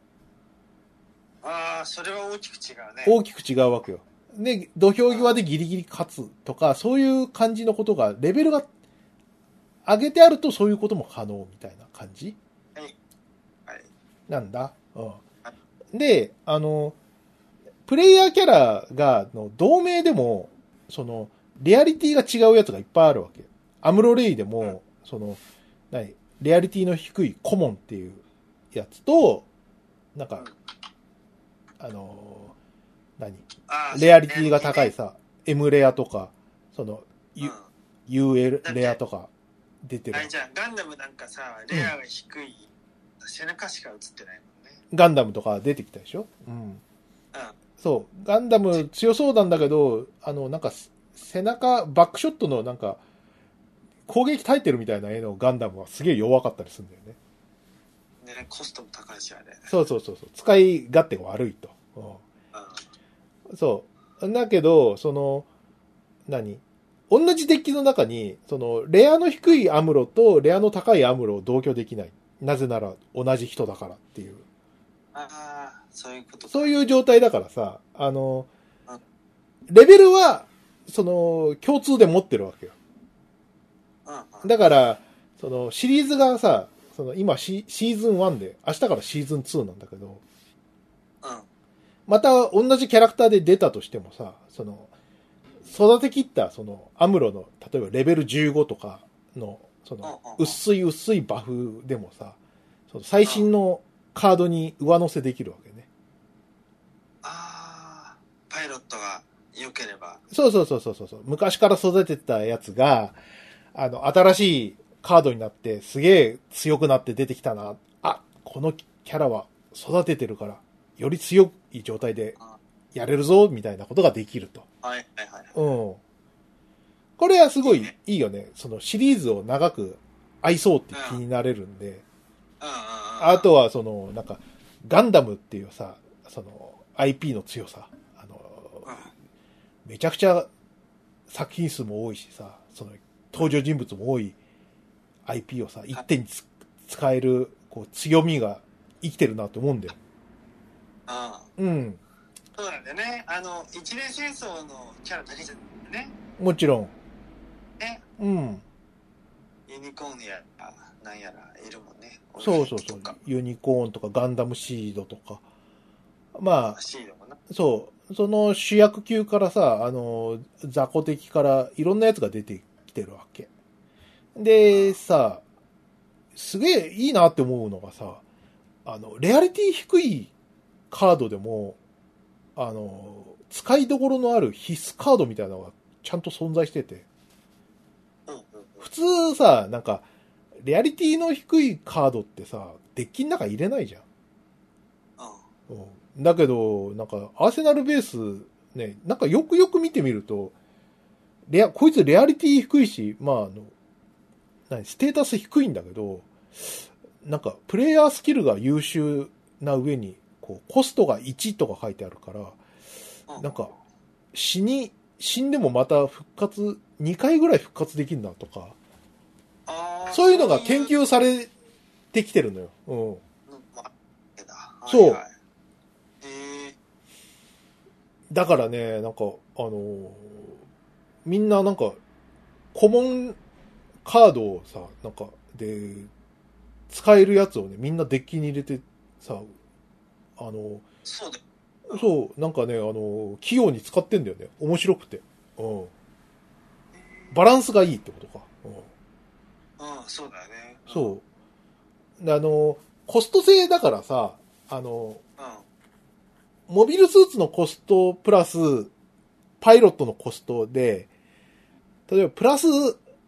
ああ、それは大きく違うね。大きく違うわけよ。で、土俵際でギリギリ勝つとか、そういう感じのことが、レベルが上げてあるとそういうことも可能みたいな感じ？はい。はい。なんだ？うん。で、あの、プレイヤーキャラが、の同盟でも、その、レアリティが違うやつがいっぱいあるわけ。アムロレイでも、その、何、レアリティの低いコモンっていうやつと、なんか、あの、何、レアリティが高い。さ、M レアとか、その、UL レアとか出てるあ。れじゃん、ガンダムなんかさ、レアが低い、背中しか映ってないもんね。ガンダムとか出てきたでしょ？うん。うん。そう。ガンダム強そうなんだけど、あの、なんか、背中、バックショットのなんか、攻撃耐えてるみたいな絵のガンダムはすげえ弱かったりするんだよね。でね、コストも高いし、あれ。そうそうそうそう。使い勝手が悪いと。うん。うん、そう。だけど、その、何？同じデッキの中に、その、レアの低いアムロとレアの高いアムロを同居できない。なぜなら同じ人だからっていう。ああ、そういうことか。そういう状態だからさ、あのうん、レベルは、その、共通で持ってるわけよ。だから、その、シリーズがさ、その、今シシーズン1で、明日からシーズン2なんだけど、うん。また同じキャラクターで出たとしてもさ、その、育てきった、その、アムロの、例えばレベル15とかの、その、薄い薄いバフでもさ、その最新のカードに上乗せできるわけね。ああ、パイロットが良ければ。そうそうそうそうそう。昔から育てたやつが、あの、新しいカードになって、すげえ強くなって出てきたな。あ、このキャラは育ててるから、より強い状態でやれるぞ、みたいなことができると。はいはいはい。うん。これはすごいいいよね。そのシリーズを長く愛そうって気になれるんで。あとはその、なんか、ガンダムっていうさ、その、IP の強さ。あの、うん、めちゃくちゃ作品数も多いしさ、その登場人物も多い IP をさ、一手につ使えるこう強みが生きてるなと思うんだよ。うん。うん。そうなんだよね。あの、一年戦争のキャラだけじゃね。もちろん。ね、うん。ユニコーンやら、なんやら、いるもんね。そうそうそう。ユニコーンとかガンダムシードとか。まあ、シードもな。そう。その主役級からさ、あの、雑魚敵からいろんなやつが出てきてるわけ。で、さ、すげえいいなって思うのがさ、あの、レアリティ低いカードでも、あの、使いどころのある必須カードみたいなのがちゃんと存在してて。普通さ、なんか、レアリティの低いカードってさ、デッキの中入れないじゃん。うんうん、だけど、なんか、アーセナルベース、ね、なんかよくよく見てみると、レア、こいつレアリティ低いし、まあ、あの、何、ステータス低いんだけど、なんか、プレイヤースキルが優秀な上に、こう、コストが1とか書いてあるから、うん。なんか死に、死んでもまた復活、2回ぐらい復活できるんだとか、そういうのが研究されてきてるのよ。うん。そうだからね、なんか、あのーみんななんか、コモンカードをさ、なんか、で、使えるやつをね、みんなデッキに入れてさ、あのそうそう、なんかね、あのー器用に使ってんだよね。面白くて。うん。バランスがいいってことか。うん。うん、そうだよね。そう。であのーコスト制だからさ、あのモビルスーツのコストプラス、パイロットのコストで、例えばプラス、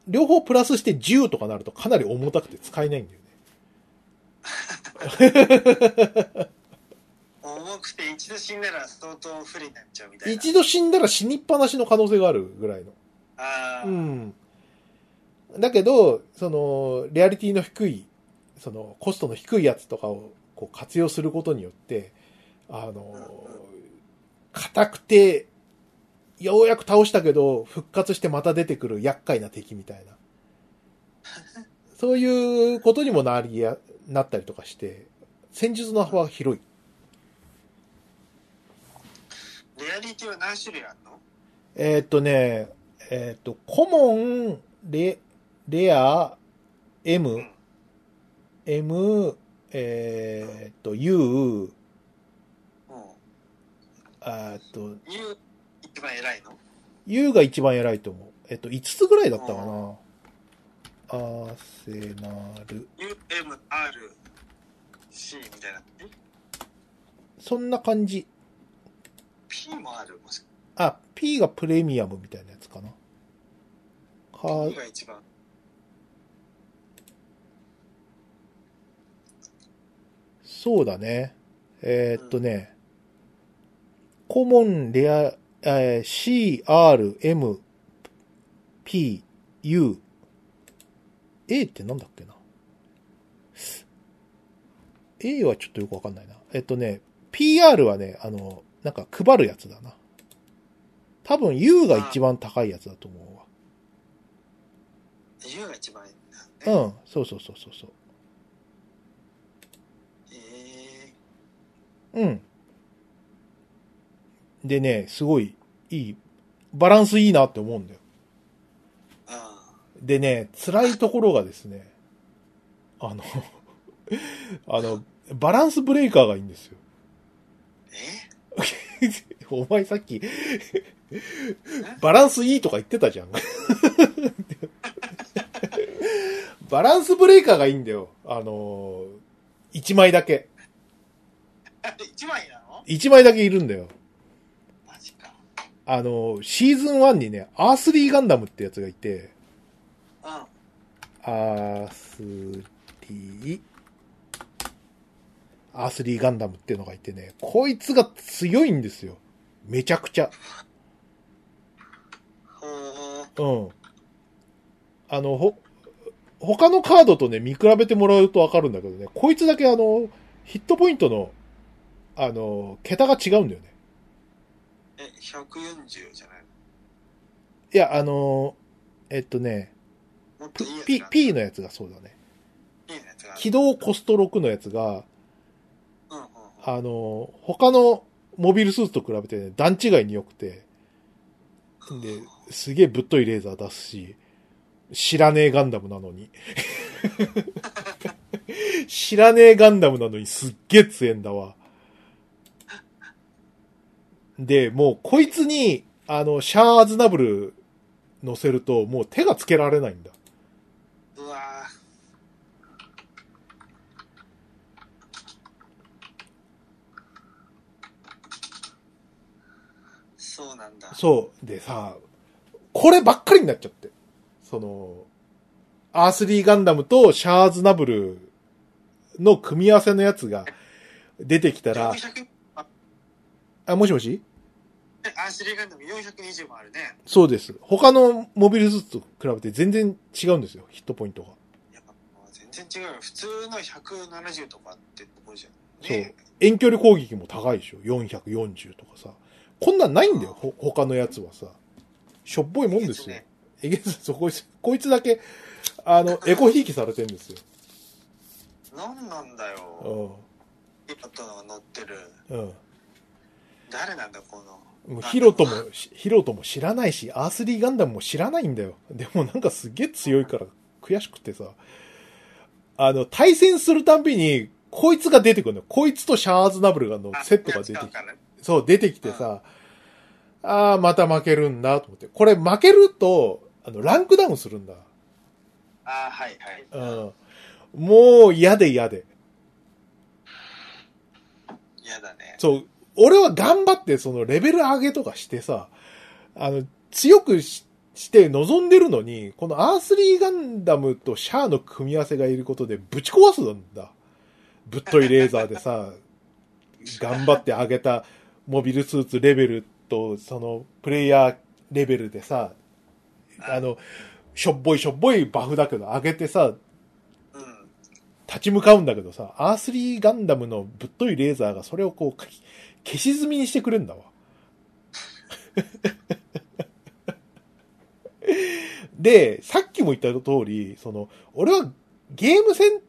両方プラスして10とかなるとかなり重たくて使えないんだよね。重くて一度死んだら相当不利になっちゃうみたいな。一度死んだら死にっぱなしの可能性があるぐらいの。ああ、うん。だけど、その、レアリティの低い、その、コストの低いやつとかをこう活用することによって、あの、硬くて、ようやく倒したけど、復活してまた出てくる厄介な敵みたいな。そういうことにもなりや、なったりとかして、戦術の幅は広い。レアリティは何種類あるの？えーっとね、えーっと、コモン、レ、レア、M、うん。M、えーっと、U、うん。あと、U、一番偉いの？U が一番偉いと思う。えっと、5つぐらいだったかな。アーセナル。?U、M、R、C みたいな。え？そんな感じ。P もある？もしかあ、P がプレミアムみたいなやつかな。か P が一番。そうだね。えーっとね、コモン、レア、えー C、R、M、P、U。A ってなんだっけな ?A はちょっとよくわかんないな。えっとね、PR はね、あの、なんか配るやつだな。多分 U が一番高いやつだと思うわ。U が一番いいんだね。うん、そうそうそうそうそう。えうん。でね、すごいいい、バランスいいなって思うんだよ。でね、辛いところがですね、あの、あの、バランスブレーカーがいいんですよ。え？お前さっき、バランスいいとか言ってたじゃん。バランスブレーカーがいいんだよ。あの、1枚だけ。一枚なの？1枚だけいるんだよ。あの、シーズン1にね、アースリーガンダムってやつがいて、うん。アースリー、アースリーガンダムっていうのがいてね、こいつが強いんですよ。めちゃくちゃ。ほうん。あの、ほ、他のカードとね、見比べてもらうとわかるんだけどね、こいつだけあの、ヒットポイントの、あの、桁が違うんだよね。ーえ、140じゃないいや、あの、えっとね、もっといいやつ P、が P のやつがそうだね。いいやつがある起動コスト6のやつが、うんうんうん。あの、他のモビルスーツと比べてね、段違いに良くて、で、すげえぶっといレーザー出すし、知らねえガンダムなのに。知らねえガンダムなのにすっげえ強えんだわ。で、もうこいつに、あの、シャア・アズナブル乗せると、もう手がつけられないんだ。うわそうなんだ。そう。でさ、こればっかりになっちゃって。その、アースリーガンダムとシャアーズナブルの組み合わせのやつが出てきたら、400ああ、もしもし？アーシリーガンダム420もあるね。そうです。他のモビルスーツと比べて全然違うんですよ、ヒットポイントが。いや、もう全然違うよ。普通の170とかってところじゃん。そうね。遠距離攻撃も高いでしょ ?440 とかさ。こんなんないんだよ、ほ他のやつはさ。しょっぽいもんですよね。えげつ、そこいつ、こいつだけ、あの、エコひいきされてんですよ。なんなんだうよ。ヒロトの乗ってる。ん。うん。誰なんだ、この。もうヒロトも、しヒロトも知らないし、アースリーガンダムも知らないんだよ。でもなんかすげえ強いから悔しくてさ。あの、対戦するたんびに、こいつが出てくるのよ。こいつとシャアーズナブルがのあセットが出てきて。そう、出てきてさ、ああ、また負けるんだと思って。これ負けると、あの、ランクダウンするんだ。ああ、はいはい。うん。もう嫌で嫌で。嫌だね。そう、俺は頑張ってそのレベル上げとかしてさ、あの、強くしして望んでるのに、このアースリーガンダムとシャアの組み合わせがいることでぶち壊すんだ。ぶっといレーザーでさ、頑張って上げたモビルスーツレベルと、そのプレイヤーレベルでさ、あの、しょっぼいしょっぼいバフだけど上げてさ、うん。立ち向かうんだけどさ、アースリーガンダムのぶっといレーザーがそれをこう、か消し済みにしてくれんだわ。で、さっきも言った通り、その、俺はゲームセン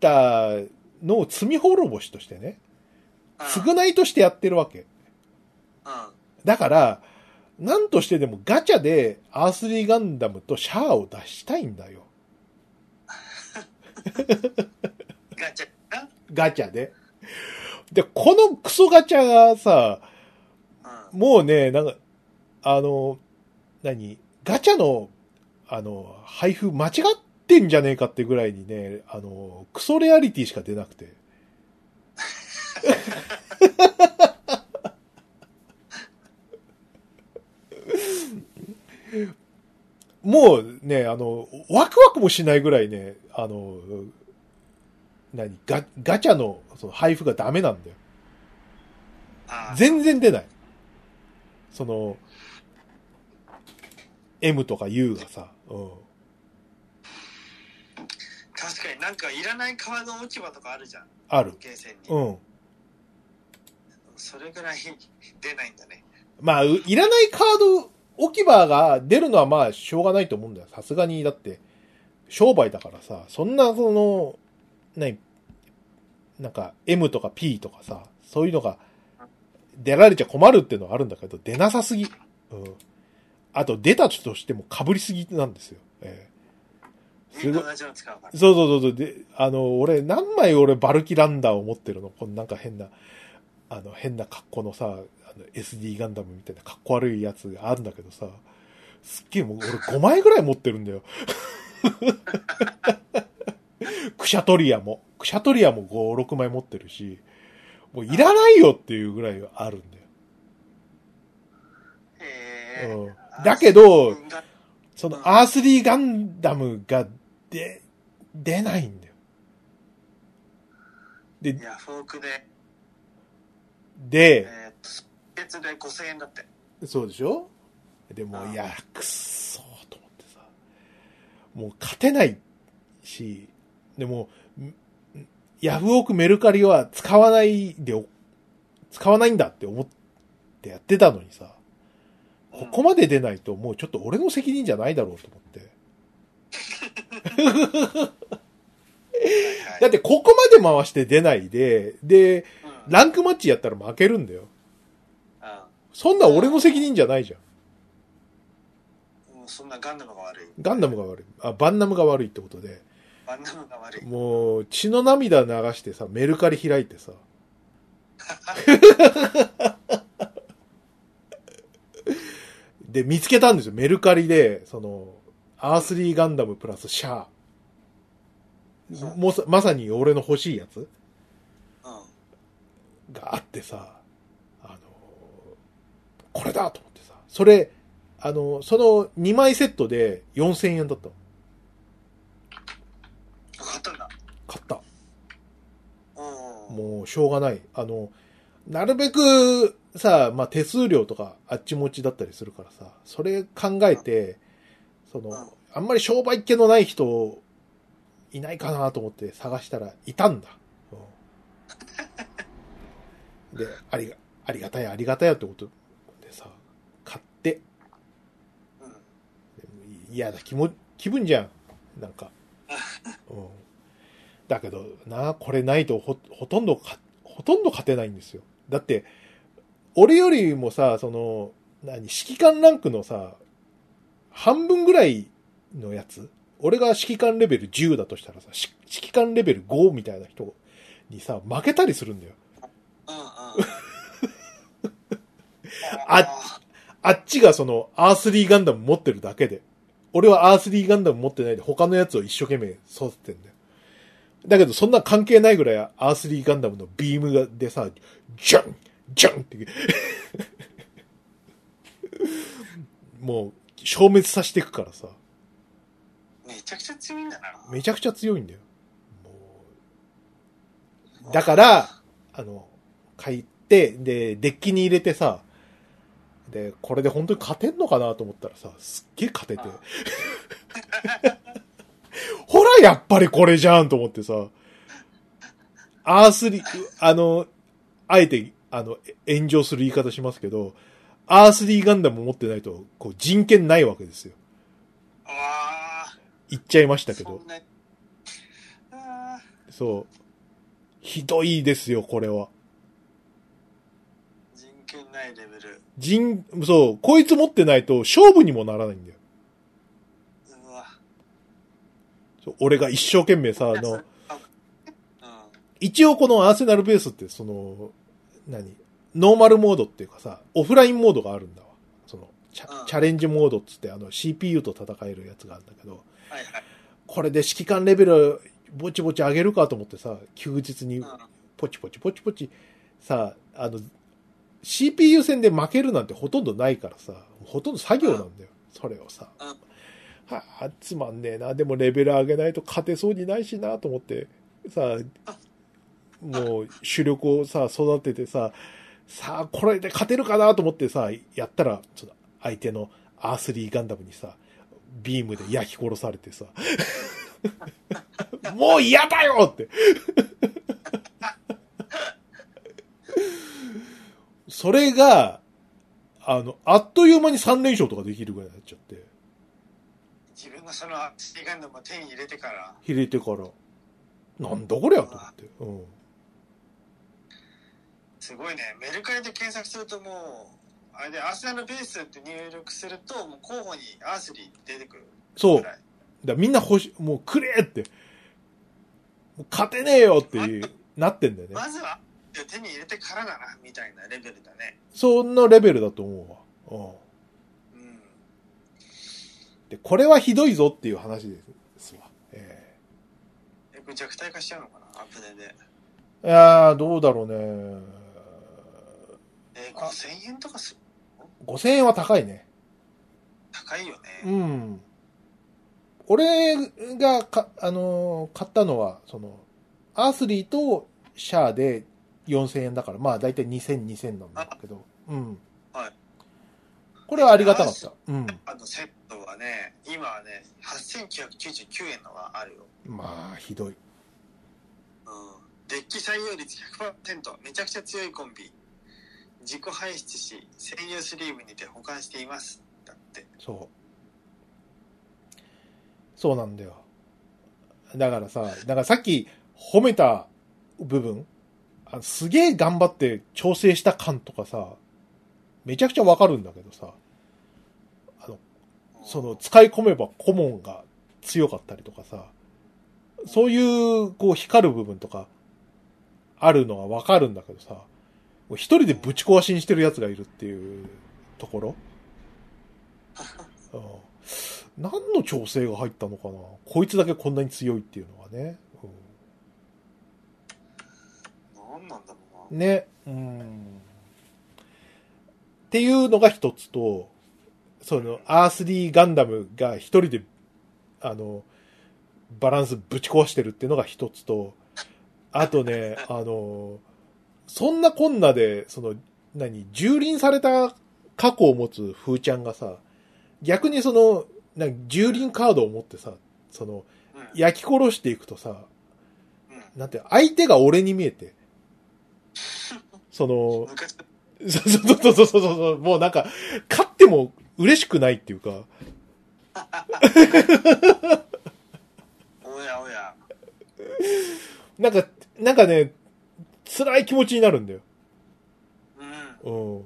ターの罪滅ぼしとしてね、償いとしてやってるわけ。うん。だから、なんとしてでもガチャでアースリーガンダムとシャアを出したいんだよ。ガチャなガチャで。で、このクソガチャがさ、うん。もうね、なんか、あの、何ガチャの、あの、配布間違ってんじゃねえかってぐらいにね、あの、クソレアリティしか出なくて。もうね、あの、ワクワクもしないぐらいね、あの、何？ガガチャのその配布がダメなんだよ。全然出ない。その、M とか U がさ、うん。確かになんかいらないカード置き場とかあるじゃん。ある。ゲーセンに。うん。それぐらい出ないんだね。まあ、ういらないカード置き場が出るのはまあ、しょうがないと思うんだよ。さすがに、だって、商売だからさ、そんな、その、何、なんか、M とか P とかさ、そういうのが、出られちゃ困るっていうのはあるんだけど、出なさすぎ。うん。あと、出たとしても被りすぎなんですよ。ええみんな同じの使うから。そうそうそうそう。で、あの、俺、何枚俺バルキランダーを持ってるの？このなんか変な、あの、変な格好のさ、あの SD ガンダムみたいな格好悪いやつがあるんだけどさ、すっげえもう俺5枚ぐらい持ってるんだよ。クシャトリアも。クシャトリアも5、6枚持ってるし、もういらないよっていうぐらいあるんだよ。へえ。うん、だけど、そのアースリーガンダムが出、出ないんだよ。で、ヤフオクで、で、えー別で5000円だって。そうでしょ？でも、うんいや、くっそーと思ってさ。もう勝てないし、でも、んヤフオクメルカリは使わないでお、使わないんだって思ってやってたのにさ、ここまで出ないともうちょっと俺の責任じゃないだろうと思って。はいだってここまで回して出ないで、で、うんランクマッチやったら負けるんだよ。あそんな俺の責任じゃないじゃん。そんなガンダムが悪い。ガンダムが悪い。あ、バンナムが悪いってことで、ガンダムが悪い。もう血の涙流してさ、メルカリ開いてさ、で、見つけたんですよ。メルカリで、その、アースリーガンダムプラスシャー。もうさまさに俺の欲しいやつうん。があってさ、あの、これだと思ってさ、それ、あの、その2枚セットで4000円だったの。買ったんだ。買った。うん。もう、しょうがない。あの、なるべくさ、まあ、手数料とかあっち持ちだったりするからさ、それ考えて、そうんの、あんまり商売っ気のない人、いないかなと思って探したらいたんだ。うん で、ありが、ありがたいありがたいってことでさ、買って、うん。嫌だ、気も、気分じゃん。なんか。うん。だけどな、これないとほ、ほとんどか、ほとんど勝てないんですよ。だって、俺よりもさ、その、何、指揮官ランクのさ、半分ぐらいのやつ俺が指揮官レベル10だとしたらさ、し指揮官レベル5みたいな人にさ、負けたりするんだよ。うんうん。ああっちがその、アースリーガンダム持ってるだけで。俺はアースリーガンダム持ってないで他のやつを一生懸命育ててんだよ。だけどそんな関係ないぐらいアースリーガンダムのビームがでさ、ジャンジャンって、もう消滅させていくからさ、めちゃくちゃ強いんだな。めちゃくちゃ強いんだよ。もうだから、あの、書いて、で、デッキに入れてさ、で、これで本当に勝てんのかなと思ったらさ、すっげえ勝てて。ほら、やっぱりこれじゃんと思ってさ、アースリ、あの、あえて、あの、炎上する言い方しますけど、アースリーガンダム持ってないと、こう、人権ないわけですよ。ああ。言っちゃいましたけどそ。う。ひどいですよ、これは。ー人権ないレベル。人、そう、こいつ持ってないと勝負にもならないんだよ。うわ。そう俺が一生懸命さ、あの、うん。一応このアーセナルベースってその、何？ノーマルモードっていうかさ、オフラインモードがあるんだわ。その、チャうんチャレンジモードっつってあの CPU と戦えるやつがあるんだけど、はいはい。これで指揮官レベルぼちぼち上げるかと思ってさ、休日にうん。ポチポチポチポチ、さ、あの、CPU 戦で負けるなんてほとんどないからさ、ほとんど作業なんだよ。それをさ。うんはあ、つまんねえな。でもレベル上げないと勝てそうにないしなと思って、さ、もう主力をさ、育ててさ、さあ、これで勝てるかなと思ってさ、やったら、その相手のアースリーガンダムにさ、ビームで焼き殺されてさ、もう嫌だよって。それが、あの、あっという間に3連勝とかできるぐらいになっちゃって、自分がそのアースリーガンダムを手に入れてから、入れてから、なんだこりゃと思って。うん。すごいね。メルカリで検索するともう、あれでアーセナルベースって入力すると、もう候補にアースリー出てくるそう。だみんな欲し、もうくれって。もう勝てねえよっていう、なってんだよね。まずは手に入れてからだな、みたいなレベルだね。そんなレベルだと思うわ。うん。これはひどいぞっていう話ですわ。ええ、これ弱体化しちゃうのかな？アップデで。えいやー、どうだろうね。えー、5000円とかす5000円は高いね。高いようね。ん。俺がか、あのー買ったのは、その、アースリーとシャアで4000円だから、まあ大体2000、2000なんだけど、うん。はい。これはありがたかった。うん。あのセットはね、今はね、8999円のがあるよ。まあ、ひどい。うん。デッキ採用率100%。めちゃくちゃ強いコンビ。自己排出し、専用スリーブにて保管しています。だって。そう。そうなんだよ。だからさ、だからさっき褒めた部分、あすげえ頑張って調整した感とかさ、めちゃくちゃわかるんだけどさ、あの、その、使い込めばコモンが強かったりとかさ、そういう、こう、光る部分とか、あるのはわかるんだけどさ、一人でぶち壊しにしてる奴がいるっていうところ。うん何の調整が入ったのかなこいつだけこんなに強いっていうのはね。なんなんだろうな。ね。うん。っていうのが一つと、その、アースリーガンダムが一人で、あの、バランスぶち壊してるっていうのが一つと、あとね、あの、そんなこんなで、その、何、蹂躙された過去を持つ風ちゃんがさ、逆にその、な蹂躙カードを持ってさ、その、うん。焼き殺していくとさ、うん。なんて、相手が俺に見えて、その、昔、そうそうそうそうそうそう、もうなんか、勝っても嬉しくないっていうか、おやおや。なんか、なんかね、辛い気持ちになるんだよ。うん。うん。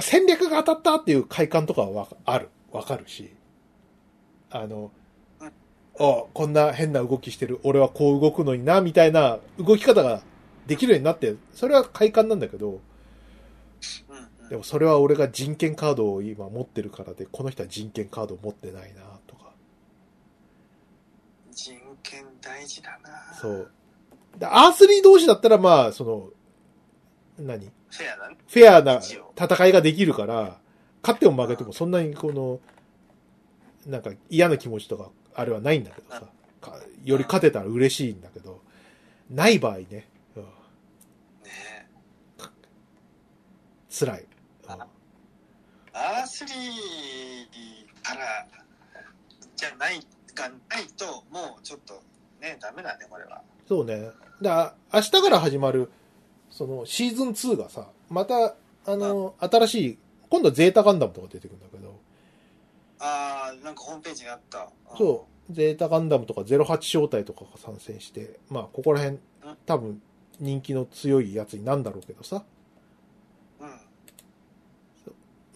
戦略が当たったっていう快感とかはある。わかるし。あのうん、あこんな変な動きしてる。俺はこう動くのにな、みたいな動き方ができるようになって、それは快感なんだけど、でもそれは俺が人権カードを今持ってるからで、この人は人権カードを持ってないな、とか。人権大事だな。そう。でアースリー同士だったらまあ、その、何？フェアだね。フェアな戦いができるから、勝っても負けてもそんなにこの、なんか嫌な気持ちとか、あれはないんだけどさ。かより勝てたら嬉しいんだけど、ない場合ね、うん、ね辛い。うんアースリーから、じゃない、がないと、もうちょっと、ね、ダメだね、これは。そうね。だ明日から始まる、そのシーズン2がさ、また、あの、新しい、今度はゼータガンダムとか出てくるんだけど、あー、なんかホームページにあった。そう、ゼータガンダムとか08招待とかが参戦して、まあ、ここら辺、多分、人気の強いやつになんだろうけどさ、うん。うん。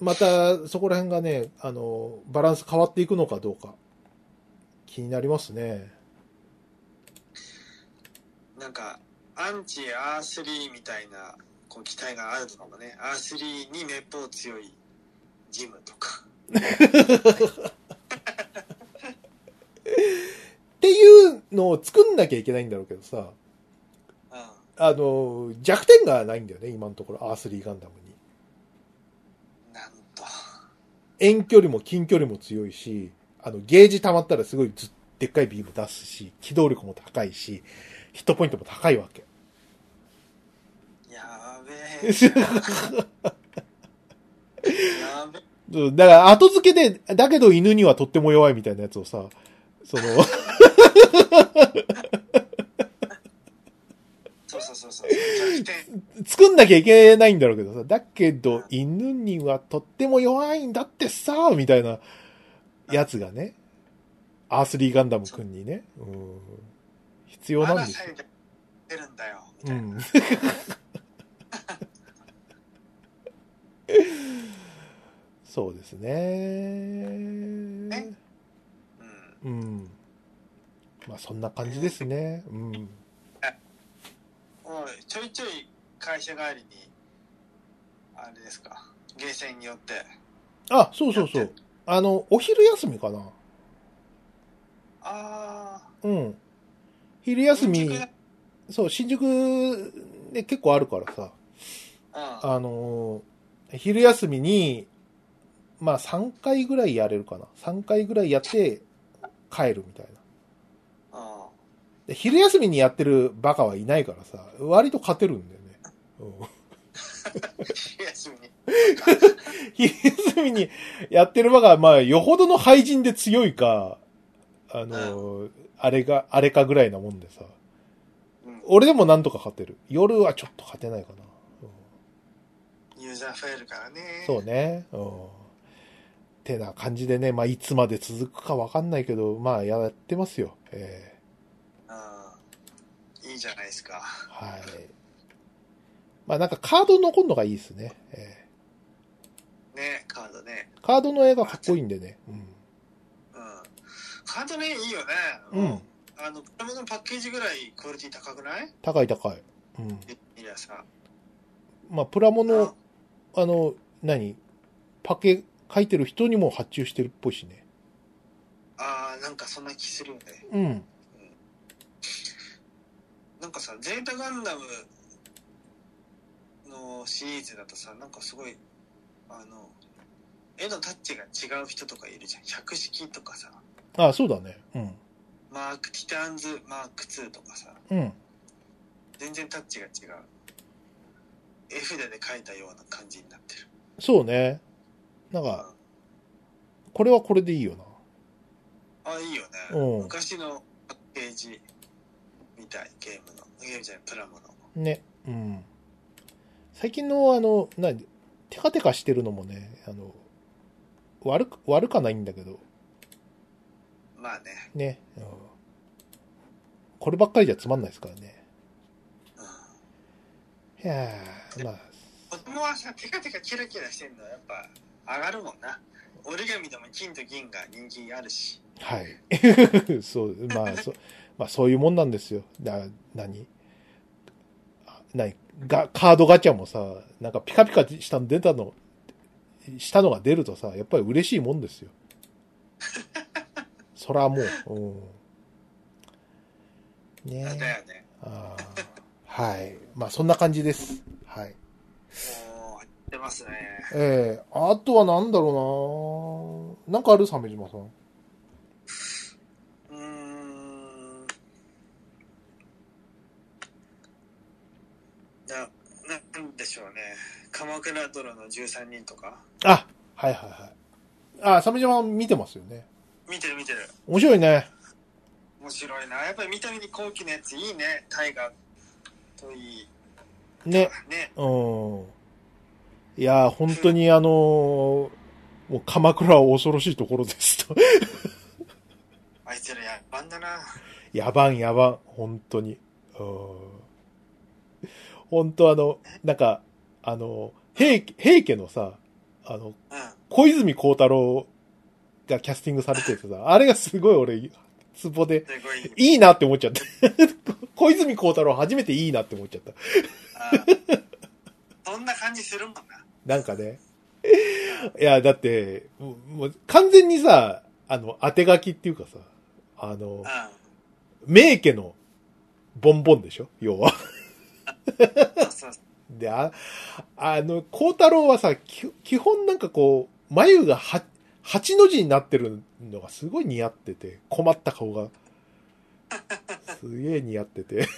また、そこら辺がね、あの、バランス変わっていくのかどうか、気になりますね。なんか、アンチアースリーみたいな、こう、期待があるのかもね。アースリーにめっぽう強いジムとか。っていうのを作んなきゃいけないんだろうけどさ、うん。あの、弱点がないんだよね、今のところ、アースリーガンダムに。なんと。遠距離も近距離も強いし、あの、ゲージ溜まったらすごいずでっかいビーム出すし、機動力も高いし、ヒットポイントも高いわけ。やべえ。だから、後付けで、だけど犬にはとっても弱いみたいなやつをさ、その、そうそうそう。作んなきゃいけないんだろうけどさ、だけど犬にはとっても弱いんだってさ、みたいなやつがね、アースリーガンダムくんにね、うん、必要なんですよ。出るんだよ。みうたいな。ん。そうですね。うん。うん。まあそんな感じですね。うん。ちょいちょい会社帰りに、あれですか、ゲーセンによって。あ、そうそうそう。あの、お昼休みかな。あうん。昼あ。休みそう、新宿で結構あるからさ、うん。あのー昼休みに、まあ3回ぐらいやれるかな。3回ぐらいやって帰るみたいな。うん。で昼休みにやってるバカはいないからさ、割と勝てるんだよね。うん昼休みに。昼休みにやってるバカは、まあ、よほどの廃人で強いか、あのーあれが、あれかぐらいなもんでさ。うん。俺でもなんとか勝てる。夜はちょっと勝てないかな。うんユーザー増えるからね。そうね。うん。てな感じでね、まあ、いつまで続くかわかんないけど、まあ、やってますよ。えうん。いいじゃないですか。ーはい。まあ、なんかカード残るのがいいですね。えね、カードね。カードの絵がかっこいいんでね。うん。うん。カードね、いいよね。うん。あの、プラモのパッケージぐらいクオリティ高くない？高い高い。うん。いやさ。まあ、プラモの、あの、何？パケ書いてる人にも発注してるっぽいしね。ああ、なんかそんな気するよね。うん。なんかさ、ゼータガンダムのシリーズだとさ、なんかすごい、あの、絵のタッチが違う人とかいるじゃん。百式とかさ、ああ、そうだね。うん。マーク、ティターンズマーク2とかさ、うん。全然タッチが違う。絵筆で描いたような感じになってる。そうね。なんか、これはこれでいいよな。あ、いいよね。うん昔のパッケージみたい、ゲームの。ゲームじゃない、プラモの。ね。うん。最近の、あの、なテカテカしてるのもね、あの、悪く、悪かないんだけど、まあね。ね。うん、こればっかりじゃつまんないですからね。うん。いやー、まあ、子供はさ、テカテカキラキラしてんのはやっぱ上がるもんな。折り紙でも金と銀が人気あるし。はい。そう、まあ、そ、まあ、そういうもんなんですよ。な、何？あ何が、カードガチャもさ、なんかピカピカしたの出たの、したのが出るとさ、やっぱり嬉しいもんですよ。そらもう、うん。ねだよね。あーはい。まあ、そんな感じです。はい。もう、入ってますね。ええあとはなんだろうななんかある？鮫島さん。うーん。な、なんでしょうね。鎌倉殿の13人とか。あ、はいはいはい。あ、鮫島さん見てますよね。見てる見てる。面白いね。面白いな。やっぱり見た目に後期のやついいね。大河といい。ね。ね。うん。いや、本当にあのーもう鎌倉は恐ろしいところですと。あいつらやっばんだな。やばんやばん、本当に。うん。本当あの、なんか、あの、平家、平家のさ、あの、うん。小泉孝太郎がキャスティングされててさ、あれがすごい俺、ツボで、い。いいなって思っちゃった。小泉孝太郎初めていいなって思っちゃった。あそんな感じするもんな。なんかね。いや、だって、もう完全にさ、あの、当て書きっていうかさ、あの、うん。名家のボンボンでしょ？要は。そうそうで、あ、あの、孝太郎はさ、き基本なんかこう、眉がは八の字になってるのがすごい似合ってて、困った顔が。すげえ似合ってて。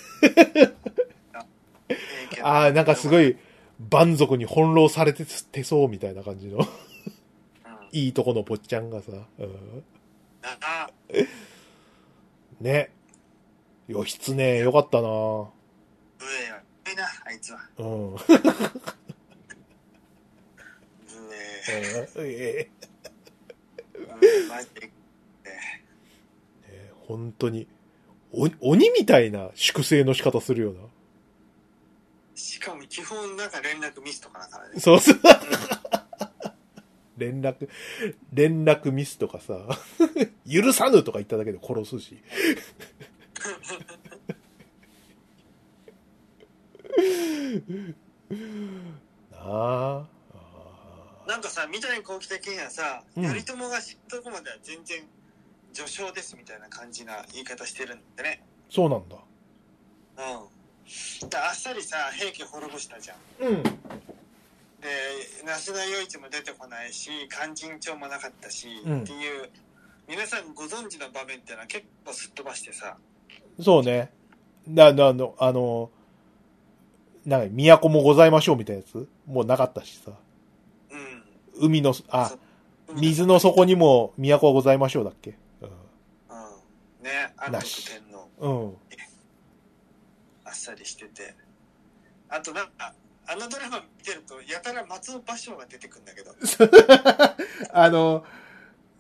ああ、なんかすごい。い、蛮族に翻弄されててそうみたいな感じの、うん。いいとこの坊ちゃんがさ、うん、あね。義経よかったないな、あいつは。うん。上。えうんマジで。え本当に、お鬼みたいな粛清の仕方するよな。しかも基本なんか連絡ミスとかだからね。そうそう。連絡、連絡ミスとかさ、許さぬとか言っただけで殺すし。なあ。あなんかさ、三谷幸喜的にはさ、うん頼朝が知ったとこまでは全然序章ですみたいな感じな言い方してるんだね。そうなんだ。うん。であっさりさ、平家滅ぼしたじゃん。うん。で、那須田与一も出てこないし、勧進帳もなかったし、うんっていう、皆さんご存知の場面っていうのは結構すっ飛ばしてさ、そうね。な、な、あの、あの、なんか、都もございましょうみたいなやつ？もうなかったしさ。うん。海の、あそ、水の底にも都はございましょうだっけ？うん。ね、安徳なし天皇、うん。うん。あっさりしてて。あとなんか、あのドラマ見てると、やたら松尾芭蕉が出てくるんだけど、あの、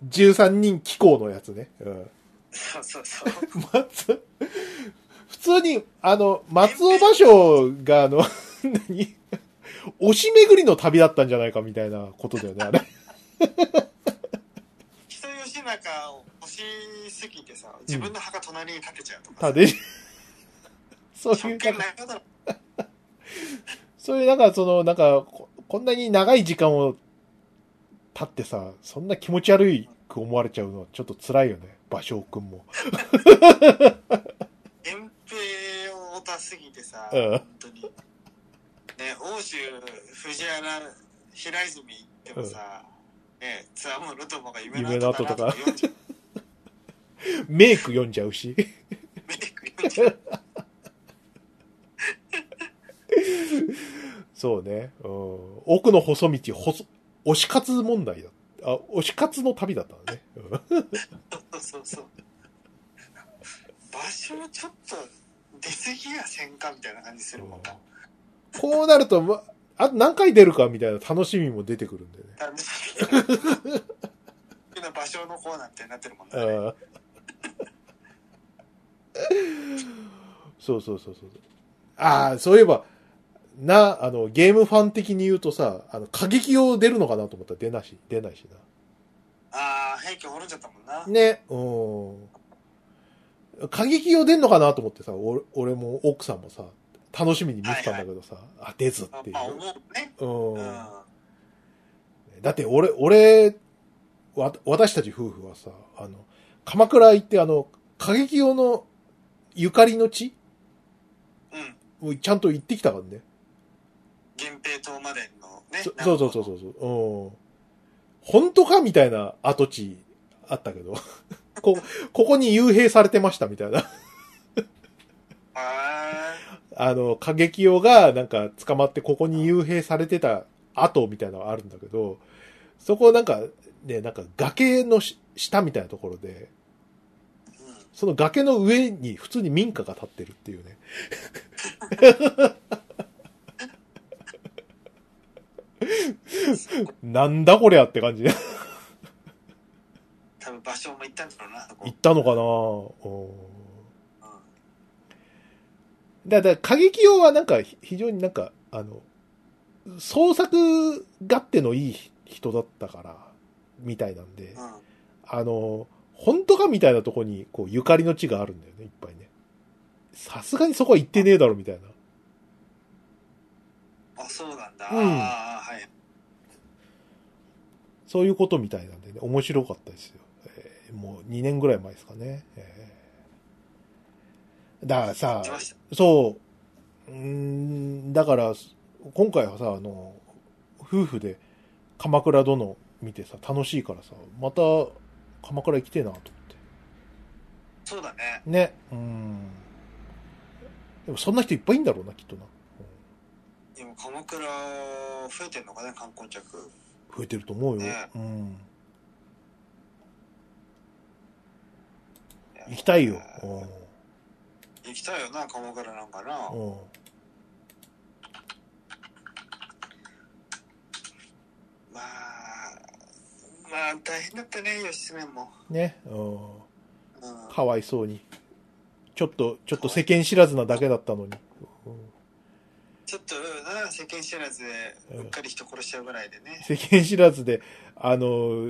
13人気候のやつね。うん。そうそうそう。松、普通に、あの、松尾芭蕉が、あの、何？推し巡りの旅だったんじゃないかみたいなことだよね、あれ。人吉中を欲しすぎてさ、自分の墓隣に建てちゃうとかさ。たで、そういう。そういう、なんか、その、なんか、ここんなに長い時間を経ってさ、そんな気持ち悪いく思われちゃうのはちょっと辛いよね、芭蕉くんも。源平をたすぎてさ、うん本当に。ね、欧州、藤原、平泉行ってもさ、ね、ツアモルトモが夢の後とか。メイク読んじゃうし。メイク読んじゃう。そうね。うん、奥の細道、細、推し活問題だ。あ、推し活の旅だったのね。うん そうそうそう。場所ちょっと出過ぎやせんかみたいな感じするもんな。こうなると、まあと何回出るかみたいな楽しみも出てくるんでね。楽しみな場所のコーナーみたいになってるもんね。うんそうそうそうそう。ああ、そういえば、な、あの、ゲームファン的に言うとさ、あの、過激を出るのかなと思ったら出なし、出ないしああ、兵器滅んじゃったもんなな。。ね、うん。過激を出んのかなと思ってさ、俺俺も奥さんもさ、楽しみに見てたんだけどさ、あ、出ずっていうまあ、。思うね。うんうん。だって俺、俺、わ、私たち夫婦はさ、あの、鎌倉行ってあの、過激用のゆかりの地うん。をちゃんと行ってきたからね。源平島までのね。そそうそうそうそうそう。うん。本当かみたいな跡地あったけど、こ、ここに幽閉されてましたみたいな。はあの、過激用がなんか捕まってここに幽閉されてた跡みたいなのがあるんだけど、そこなんかね、なんか崖のし下みたいなところで。その崖の上に普通に民家が建ってるっていうね。なんだこりゃって感じ場所も行ったんだろうな、行ったのかな？うんだだ過激用はなんかひ非常になんか、あの、創作勝手のいい人だったから、みたいなんで、うん。うん。あの、本当かみたいなとこに、こう、ゆかりの地があるんだよね、いっぱいね。さすがにそこは行ってねえだろ、みたいな。あ、そうなんだ。うんああ、はい。そういうことみたいなんでね、面白かったですよ。えーもう2年ぐらい前ですかね。えーだからさ。そう、うーん、だから、今回はさ、あの、夫婦で鎌倉殿見てさ、楽しいからさ、また鎌倉行きてえなと思って。そうだね。ね。うん。でもそんな人いっぱいいんだろうな、きっとな。でも鎌倉増えてんのかね、観光客。増えてると思うよ。ねうん。行きたいよ。行きたいよな、鎌倉なんかな。まあ、まあ大変だったね、義経も。ね。うん。うん。かわいそうに。ちょっと、ちょっと世間知らずなだけだったのに。うんちょっとな、世間知らずで、うんうっかり人殺しちゃうぐらいでね。世間知らずで、あの、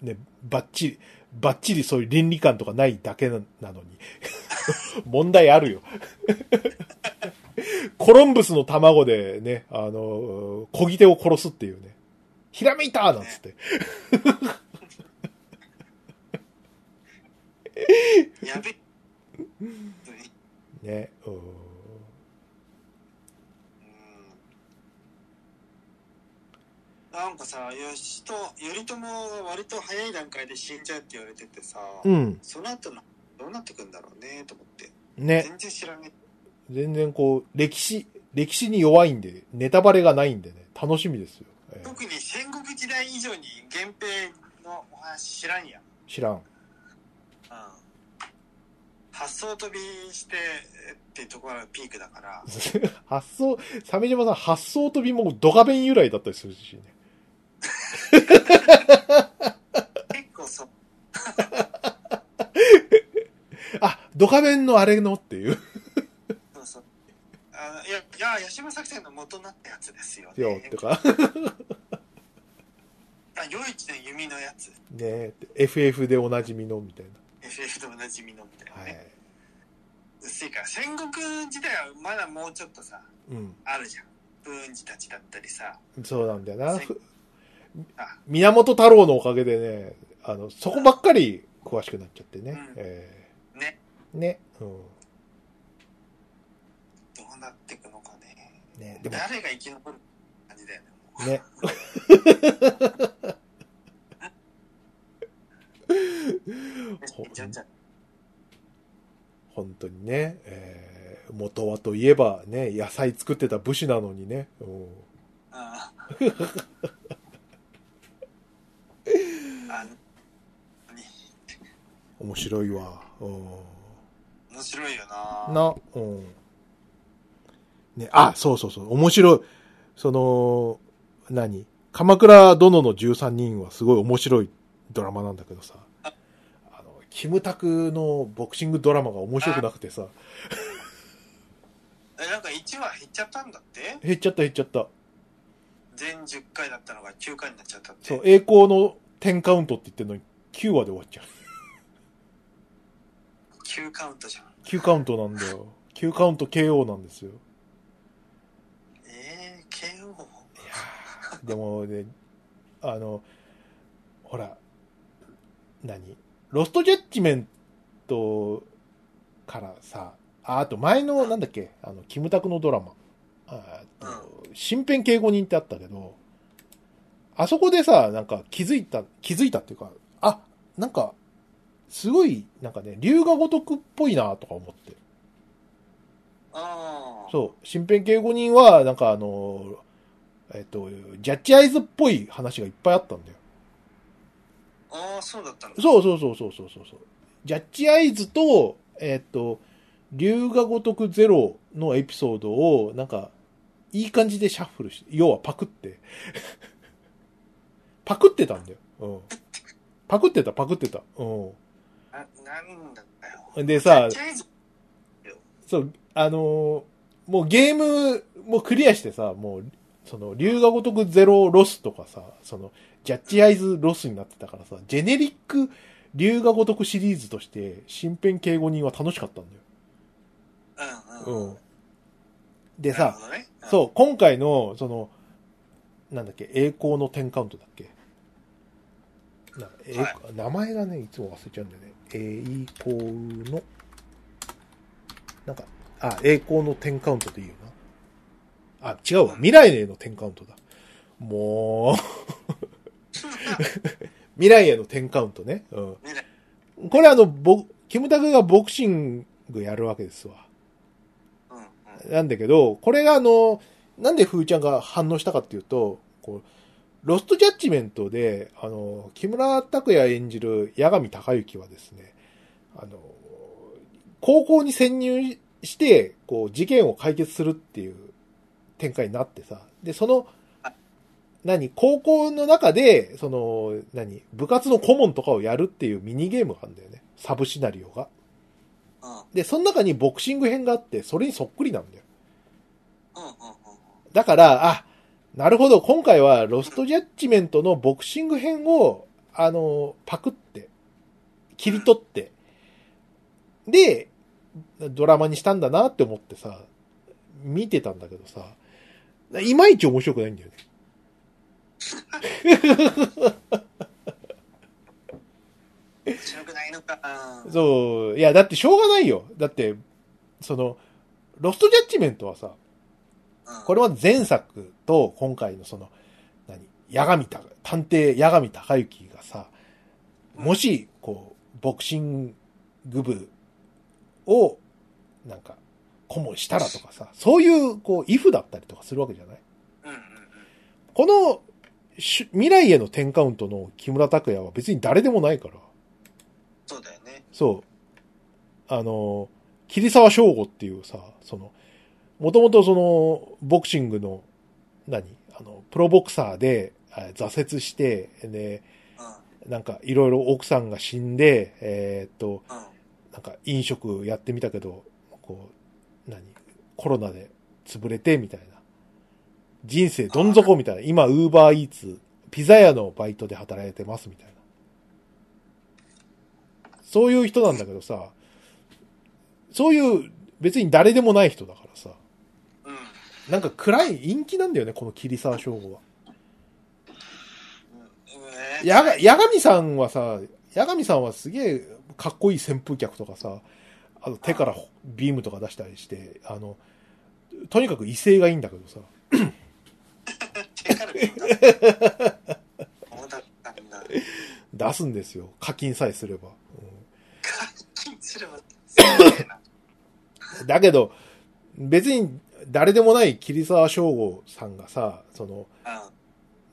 ね、ばっちり、ばっちりそういう倫理観とかないだけななのに。問題あるよ。コロンブスの卵でね、あの、小ぎ手を殺すっていうね。ひらめいたなんつって。やべえ。ね。うんうんなんかさ、義と、頼朝は割と早い段階で死んじゃうって言われててさ、うん。その後のどうなってくんだろうね、と思って。ね。全然知らね全然こう、歴史、歴史に弱いんで、ネタバレがないんでね、楽しみですよ。えー特に戦国時代以上に源平のお話知らんやん。知らん。うん。発想飛びしてっていうところがピークだから、発想、鮫島さん、発想飛びもドカベン由来だったりするしね。結構そう。あ、ドカベンのあれのっていう。そうそう。あのいや、いや、八島作戦の元になったやつですよ、よ、ね。とか、あ、夜市の弓のやつ。ね、FF でおなじみの、みたい FF でおなじみのみたいな。なね。はい。薄いから、戦国時代はまだもうちょっとさ、うん。あるじゃん。文治たちだったりさ。そうなんだよな。源太郎のおかげでね、あの、そこばっかり詳しくなっちゃってね。うんえね。ーね。うどうなっていくのかね。ん。ね。でも、誰が生き残る感じだよね。ね。本当にね、えー元はといえばね、野菜作ってた武士なのにね。うんああ のに面白いわ。うん面白いよなな、うん。ね、あ、そうそうそう、面白い。その、何？鎌倉殿の13人はすごい面白いドラマなんだけどさ。あの、キムタクのボクシングドラマが面白くなくてさ、えなんか1話減っちゃったんだって？減っちゃった減っちゃった。全10回だったのが9回になっちゃったってそう、栄光の10カウントって言ってるのに9話で終わっちゃう。9カウントじゃん9カウントなんだよ。9カウント KO なんですよ。えー、KO? でもね、あの、ほら、何？ロストジャッジメントからさ、ああと前の、なんだっけ、あの、キムタクのドラマ。あーあと身辺警護人ってあったけど、あそこでさ、なんか気づいた、気づいたっていうか、あ、なんか、すごい、なんかね、龍が如くっぽいなとか思って。ああそう、身辺警護人は、なんかあの、えっと、ジャッジアイズっぽい話がいっぱいあったんだよ。ああそうだったのそうそうそうそうそうそうそう。ジャッジアイズと、えっと、龍が如くゼロのエピソードを、なんか、いい感じでシャッフルして、要はパクって。パクってたんだよ。うん。パクってた、パクってた。うななんだったよん。でさ、そう、あのーもうゲームもクリアしてさ、もう、その、龍が如くゼロロスとかさ、その、ジャッジアイズロスになってたからさ、ジェネリック龍が如くシリーズとして、身辺警護人は楽しかったんだよ。うんうんうん。でさ、なるほどねそう、今回の、その、なんだっけ、栄光の10カウントだっけ？な栄はい名前がね、いつも忘れちゃうんだよね。栄光の、なんか、あ、栄光の10カウントでいいよな。あ、違うわ。未来への10カウントだ。もう、未来への10カウントね。うん。これあの、ぼ、キムタクがボクシングやるわけですわ。なんだけど、これがあの、なんでふーちゃんが反応したかっていうと、こう、ロストジャッジメントで、あの、木村拓哉演じる八神隆之はですね、あの、高校に潜入して、こう、事件を解決するっていう展開になってさ、で、その、何、高校の中で、その、何、部活の顧問とかをやるっていうミニゲームがあるんだよね。サブシナリオが。うんで、その中にボクシング編があって、それにそっくりなんだよ。だから、あ、なるほど、今回はロストジャッジメントのボクシング編を、あの、パクって、切り取って、で、ドラマにしたんだなって思ってさ、見てたんだけどさ、いまいち面白くないんだよね。面白くないのかそう、いや、だってしょうがないよ。だって、その、ロストジャッジメントはさ、うんこれは前作と今回のその、何、八神た、探偵八神隆之がさ、もし、こう、ボクシング部を、なんか、顧問したらとかさ、そういう、こう、イフだったりとかするわけじゃない？うんうんうん。この、し未来への10カウントの木村拓哉は別に誰でもないから、そうだよね。そう。あの、桐沢翔吾っていうさ、その、もともとその、ボクシングの、何？あの、プロボクサーであ挫折して、で、うなんかいろいろ奥さんが死んで、えーっと、なんか飲食やってみたけど、こう、何？コロナで潰れてみたいな。人生どん底みたいな。今、ウーバーイーツ、ピザ屋のバイトで働いてますみたいな。そういう人なんだけどさ、そういう別に誰でもない人だからさ、うん。なんか暗い陰気なんだよね、この桐沢翔吾は。うん。やが、八神さんはさ、八神さんはすげえかっこいい扇風客とかさ、あの手からビームとか出したりして、あの、とにかく威勢がいいんだけどさ。出すんですよ。課金さえすれば。課金すれば、だけど、別に誰でもない桐沢翔吾さんがさ、その、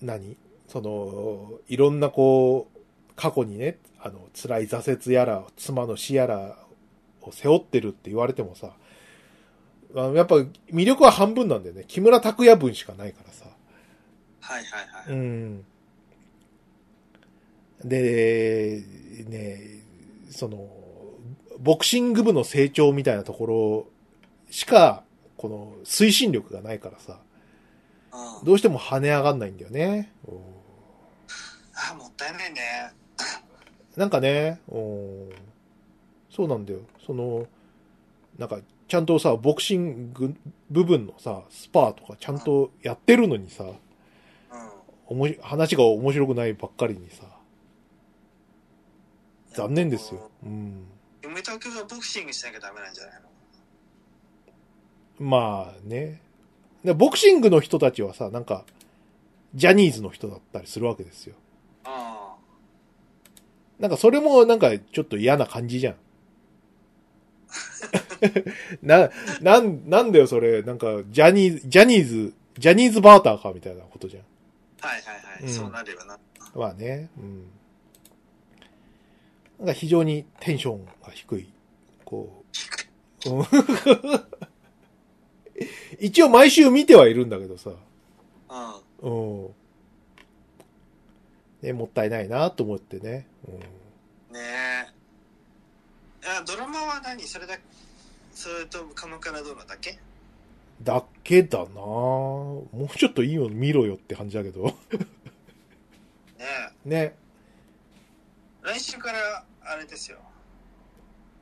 うん。何？その、いろんなこう、過去にね、あの、辛い挫折やら、妻の死やらを背負ってるって言われてもさ、あのやっぱ魅力は半分なんだよね。木村拓哉分しかないからさ。はいはいはい。うん。で、ね、その、ボクシング部の成長みたいなところしか、この推進力がないからさ、うん。どうしても跳ね上がんないんだよね。うんあ、もったいないね。なんかね、うんそうなんだよ。その、なんか、ちゃんとさ、ボクシング部分のさ、スパーとかちゃんとやってるのにさ、うん。おもし話が面白くないばっかりにさ、残念ですよ。うん。梅田君がボクシングしなきゃダメなんじゃないの？まあね。でボクシングの人たちはさ、なんか、ジャニーズの人だったりするわけですよ。あなんかそれもなんかちょっと嫌な感じじゃん。な、なん、なんだよそれ。なんか、ジャニーズ、ジャニーズ、ジャニーズバーターかみたいなことじゃん。あ。はいはいはい。うんそうなるよな。まあね。うん。なんか非常にテンションが低い。こう。う ん一応毎週見てはいるんだけどさ。うん。うん。ね、もったいないなと思ってね。うんねえ。あ、ドラマは何？それだそれと鎌倉殿だけ？だけだなもうちょっといいの見ろよって感じだけど。ねえ。ね。来週から、あれですよ。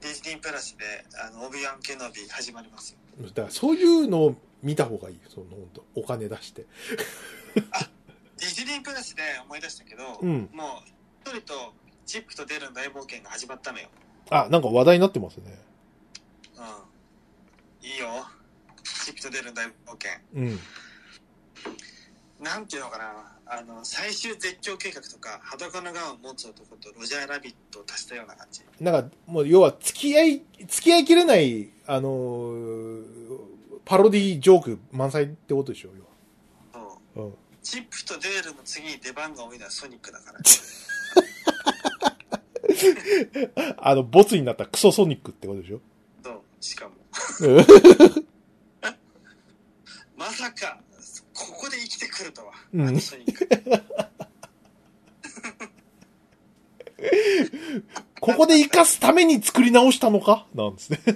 ディズニープラスで、あの、オビワン・ケノビ始まりますよ。だからそういうのを見た方がいい。その、本当お金出して。ディズニープラスで思い出したけど、うんもう、一人とチップとデールの大冒険が始まったのよ。あ、なんか話題になってますね。うん。いいよ。チップとデールの大冒険。うん。なんていうのかな。あの、最終絶頂計画とか、裸のガンを持つ男とロジャーラビットを足したような感じ。なんか、もう、要は、付き合い、付き合いきれない、あのーパロディジョーク満載ってことでしょ、そう。要は。うん。チップとデールの次に出番が多いのはソニックだから。あの、ボツになったクソソニックってことでしょ。そう。しかも。う んまさか、ここで生きてくるとは。うんあのソニック。ここで生かすために作り直したのか？なんですね。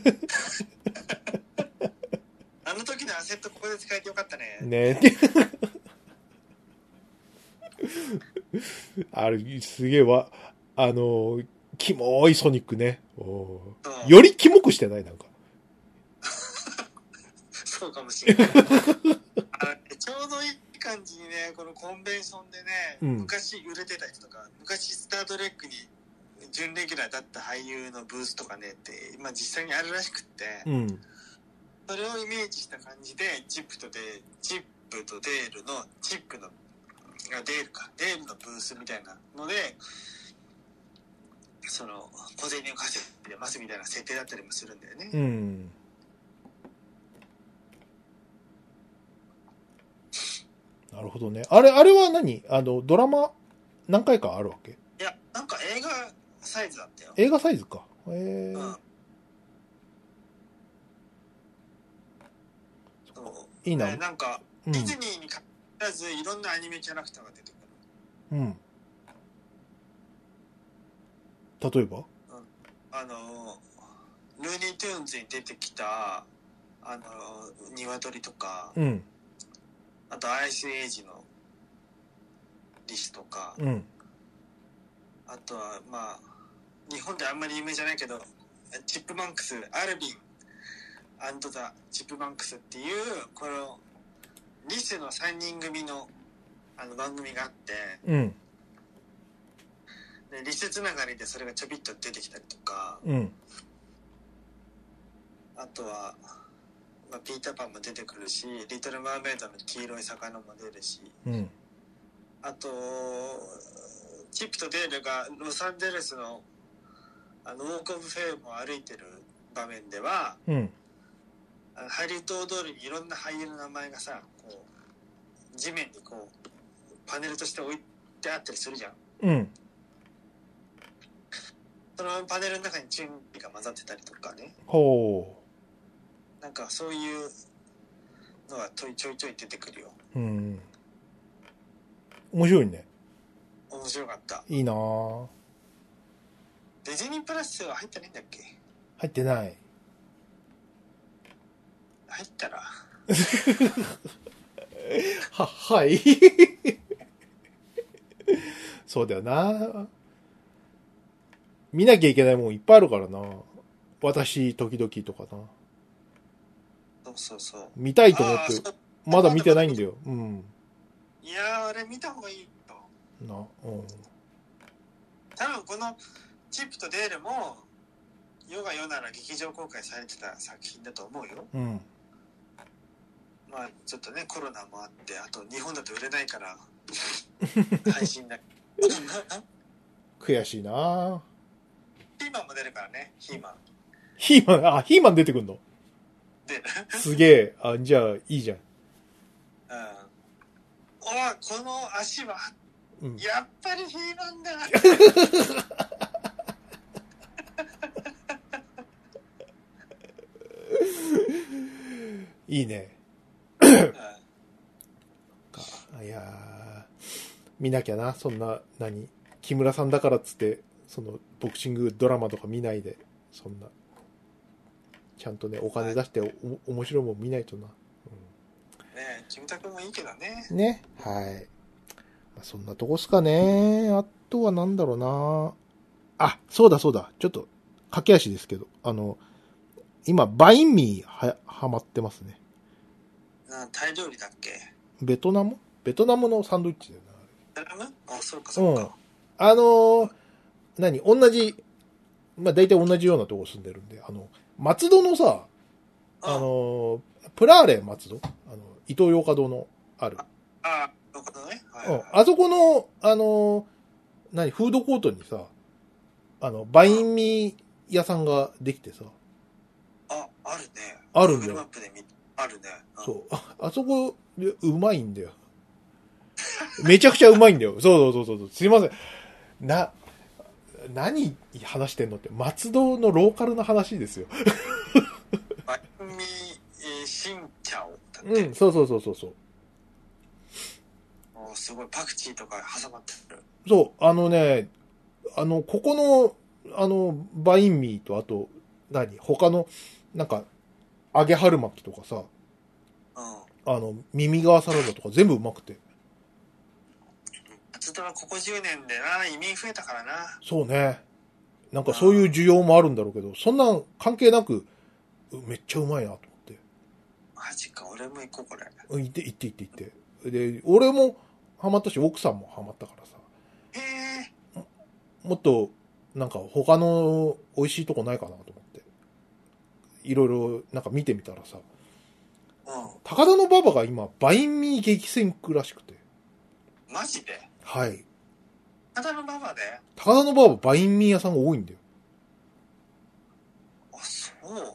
あの時のアセットここで使えてよかったね。ね あれ、すげえわ、あの、キモいソニックね。おーうんよりキモくしてない？なんか。そうかもしれない。あちょうどいい感じにね、このコンベンションでね、うん昔売れてた人とか、昔スタートレックに準レギュラーだった俳優のブースとかねって、今実際にあるらしくって、うん。それをイメージした感じで、チップとデーチップとデールの、チップの、あデールか、デールのブースみたいなので、その、小銭を稼いでますみたいな設定だったりもするんだよね。うん。なるほどね。あれ、あれは何？あの、ドラマ何回かあるわけ？いや、なんか映画サイズだったよ。映画サイズか。えーうん。そういいなねなんか、うんディズニーに限らずいろんなアニメキャラクターが出てくる。うん。例えば？あの、ルーニートゥーンズに出てきた、あの、鶏とか、うん。あとアイスエイジのリスとか、うん。あとは、まあ、日本であんまり有名じゃないけど、チップマンクス、アルビンザ・チップマンクスっていう、この、リスの3人組のあの番組があって、うん。でリスつながりでそれがちょびっと出てきたりとか、うん。あとは、まあ、ピーターパンも出てくるし、リトル・マーメイドの黄色い魚も出るし、うん。あと、チップとデールがロサンゼルスのあのウォーク・オブ・フェイムを歩いてる場面では、うん。あのハリウッド通りにいろんな俳優の名前がさ、こう、地面にこう、パネルとして置いてあったりするじゃん。うん。そのパネルの中にチュンリが混ざってたりとかね。ほなんかそういうのがちょいちょいちょい出てくるよ。う。うん。面白いね。面白かった。いいなぁ。ディズニープラスは入ってないんだっけ？入ってない。入ったら？は、はい。そうだよな見なきゃいけないもんいっぱいあるからな。私、時々とかな。そうそうそう。見たいと思って、まだ見てないんだよ。うん。いやー、あれ見た方がいいよ。な、うん。多分このチップとデールも、世が世なら劇場公開されてた作品だと思うよ。うん。まあちょっとね、コロナもあって、あと日本だと売れないから、配信だ。悔しいなヒーマンも出るからね、ヒーマン。ヒーマン、あ、ヒーマン出てくんの？出る。すげえ。あ、じゃあ、いいじゃん。うん。おこの足は、うん。やっぱりヒーマンだ。いいね。うんいやー見なきゃな、そんな、何？木村さんだからっつって、その、ボクシングドラマとか見ないで、そんな、ちゃんとね、お金出してお、面白いもん見ないとな。ねえ、キムタクもいいけどね。ね。はい。まあ、そんなとこっすかね。あとはなんだろうな。あ、そうだそうだ。ちょっと、駆け足ですけど、あの、今、バインミーは、はまってますね。うん、タイ料理だっけ？ベトナム？ベトナムのサンドイッチだよな。ベトナム？あ、そうかそうか。あのー何？同じ、まあ大体同じようなとこ住んでるんで、あの、松戸のさ、あのープラーレ松戸？あの、伊東洋華堂のある。あ、なるほどね。はい、うんはい。あそこの、あのー何、フードコートにさ、あの、バインミー屋さんができてさ、あ、あるね。あるんだよ Google マップで見あるね。うんそう、あ、あそこでうまいんだよ。めちゃくちゃうまいんだよ。そうそうそうそう。すいません。な、何話してんのって、松戸のローカルな話ですよ。バインミー、えー、シンチャオだって。うん、そうそうそうそうそう。おすごい、パクチーとか挟まってる。そう、あのね、あの、ここの、あの、バインミーと、あと、何？他の、なんか、揚げ春巻きとかさ、うん。あの、耳側サラダとか全部うまくて。松戸はここ10年でな、移民増えたからな。そうね。なんかそういう需要もあるんだろうけど、そんなん関係なく、うめっちゃうまいなと思って。マジか、俺も行こう、これ。うん行って、行って、行って、行って。で、俺もハマったし、奥さんもハマったからさ、へえ。もっと、なんか他の美味しいとこないかなと思って。いろいろ、なんか見てみたらさ、うん。高田の馬場が今、バインミー激戦区らしくて。マジで？はい。ただの馬場で？高田の馬場バインミー屋さんが多いんだよ。あ、そ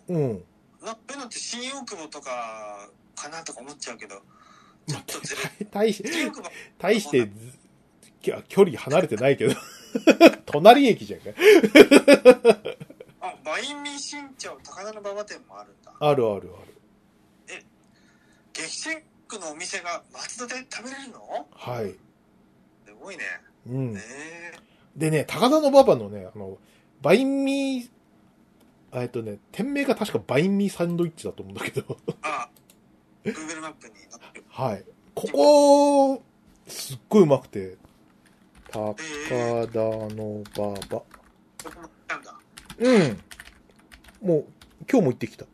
う。うん。な、そういうのって新大久保とか、かなとか思っちゃうけど、ちょっとずれ、大し、新大して距離離れてないけど。隣駅じゃんか。あ、バインミー新潮高田の馬場店もあるんだ。あるあるある。激戦区のお店が松戸で食べれるの？はい。すごいね。うんえ。えでね、高田の馬場のね、あの、バインミーえっとね、店名が確かバインミーサンドイッチだと思うんだけど。ああ、Google マップに載ってる。はい。ここ、すっごいうまくて、高田の馬場。うん。もう、今日も行ってきた。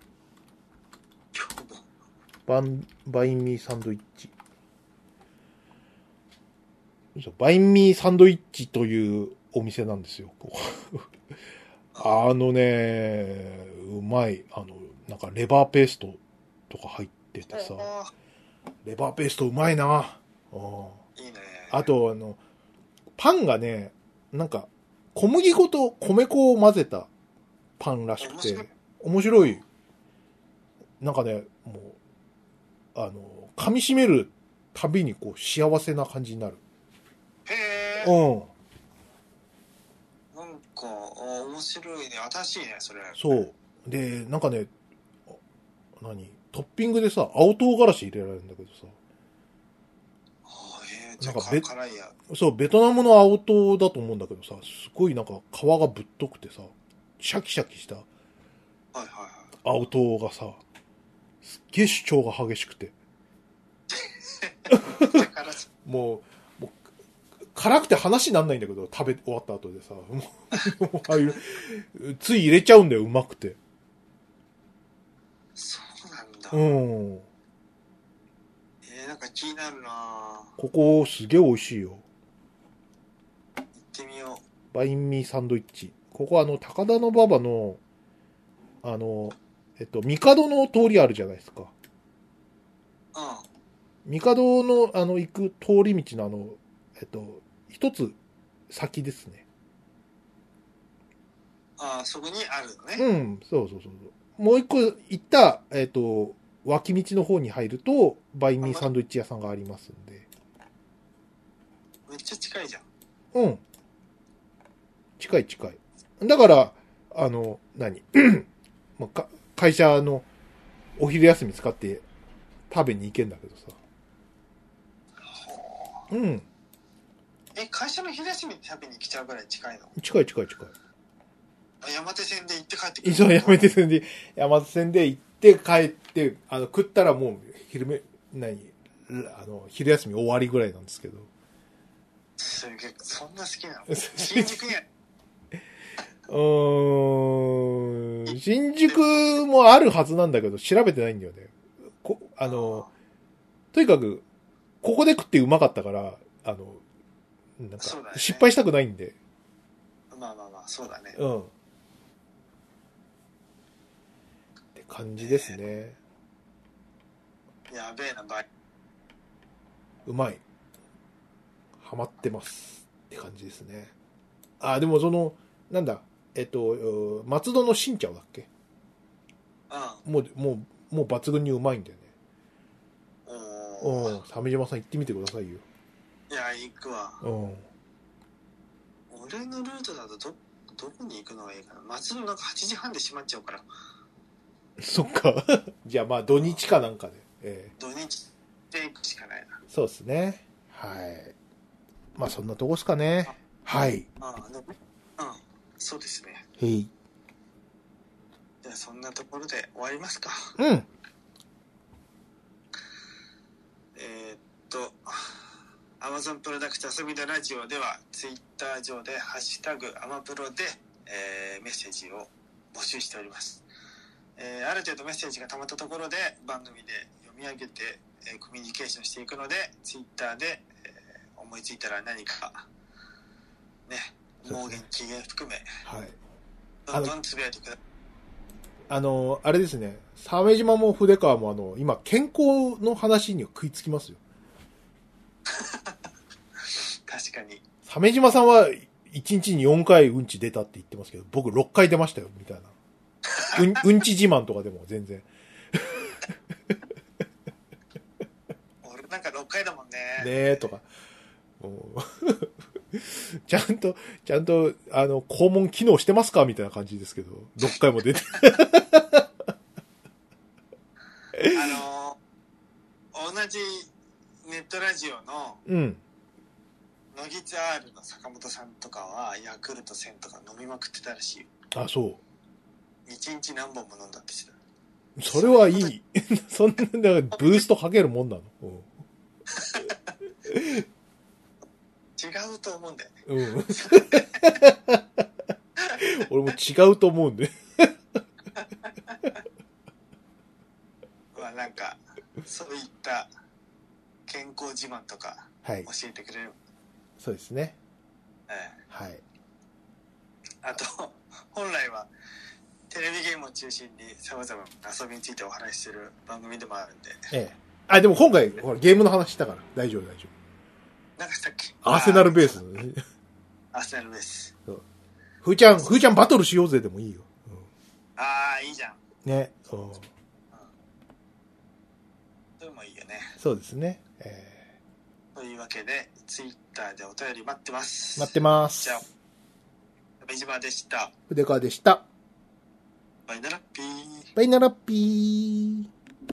バン、バインミーサンドイッチ。バインミーサンドイッチというお店なんですよ。あのね、うまい。あの、なんかレバーペーストとか入っててさ、あレバーペーストうまいな。うんあ、いいね。あと、あの、パンがね、なんか、小麦粉と米粉を混ぜたパンらしくて、面白い。なんかね、もう、あの、噛み締めるたびにこう、幸せな感じになる。へえ。うん。なんか、あ面白いね。新しいね、それ。そう。で、なんかね、あ何？トッピングでさ、青唐辛子入れられるんだけどさ、ああ、ええじゃあなんかべ辛いや。そう、ベトナムの青唐だと思うんだけどさ、すごいなんか皮がぶっとくてさ、シャキシャキしたはいはいはい。青唐がさ、すっげえ主張が激しくて、もう、もう、辛くて話になんないんだけど、食べ終わった後でさ、もうもう ああいう、つい入れちゃうんだよ、うまくて。そうなんだ。うん。えー、なんか気になるなここ、すげえ美味しいよ。行ってみよバインミーサンドイッチ。ここあの、高田の馬場の、あの、えっと、帝の通りあるじゃないですか。う。うん。帝の、あの、行く通り道のあの、えっと、一つ先ですね。ああ、そこにあるのね。うん、そうそうそうそう。もう一個行った、えっと、脇道の方に入ると、バインミーサンドイッチ屋さんがありますんで。めっちゃ近いじゃん。うん。近い近い。だから、あの、何？まあか会社のお昼休み使って食べに行けんだけどさ。うん。え、会社の昼休みに食べに来ちゃうぐらい近いの？近い近い近い。あ山手線で行って帰ってくるそう、山手線で、山手線で行って帰って、あの、食ったらもう、昼め、何？あの、昼休み終わりぐらいなんですけど。すげえ、そんな好きなの？新宿には、うーん、新宿もあるはずなんだけど、調べてないんだよね。こあの、とにかく、ここで食ってうまかったから、あの、なんか、失敗したくないんで、まあまあまあ、そうだね。うん。って感じですね。やべえな、バイ。うまい。ハマってます。って感じですね。あ、でもその、なんだ、えっと、う松戸の新茶だっけ？うん。もう、もう、もう抜群にうまいんだよね。うん。鮫島さん行ってみてくださいよ。いや、行くわ。うん。俺のルートだとど、どこに行くのがいいかな？松戸なんか8時半で閉まっちゃうから、そっか。じゃあまあ土日かなんかで。え土日で行くしかないな。ーそうですね。はい。まあそんなとこっすかね。はい。あ。そうですね。へい。じゃあそんなところで終わりますか。うん。えーっと、Amazon プロダクツ遊びのラジオでは、ツイッター上で、ハッシュタグアマプロで、えーメッセージを募集しております。えーある程度メッセージが溜まったところで、番組で読み上げて、えーコミュニケーションしていくので、ツイッターで、えー思いついたら何か、ね盲言、機嫌含め、はい。どんどんつぶやいてください。あの、あれですね。鮫島も筆川もあの、今健康の話には食いつきますよ。確かに。鮫島さんは1日に4回うんち出たって言ってますけど、僕6回出ましたよ、みたいな。うん、うんち自慢とかでも全然。俺なんか6回だもんね。ねえとか。ちゃんと、ちゃんと、あの、肛門機能してますか？みたいな感じですけど、6回も出て。あのー同じネットラジオのうん。乃木ツ R の坂本さんとかはヤクルト1000とか飲みまくってたらしいよあ、そう。1日何本も飲んだって言ってそれはいい。そんな、だからブーストかけるもんなの？た 違うと思うんだよねうん。うん。俺も違うと思うんで。まあなんかそういった健康自慢とかはい教。えてくれる、そうですね。ええはい。あと本来はテレビゲームを中心にさまざまな遊びについてお話しする番組でもあるんでええ。あ、でも今回、ほら、ゲームの話したから。大丈夫、大丈なんかしたっけ夫。アーセナルベース。アーセナルベースふーちゃん、ふーちゃんバトルしようぜでもいいよ。ああいいじゃんうんね。そう。それもいいよねそうですね。えというわけでツイッターでお便り待ってますー待ってますじゃ。あベジマでした筆川でした。バイナラッピーバイナラッピー。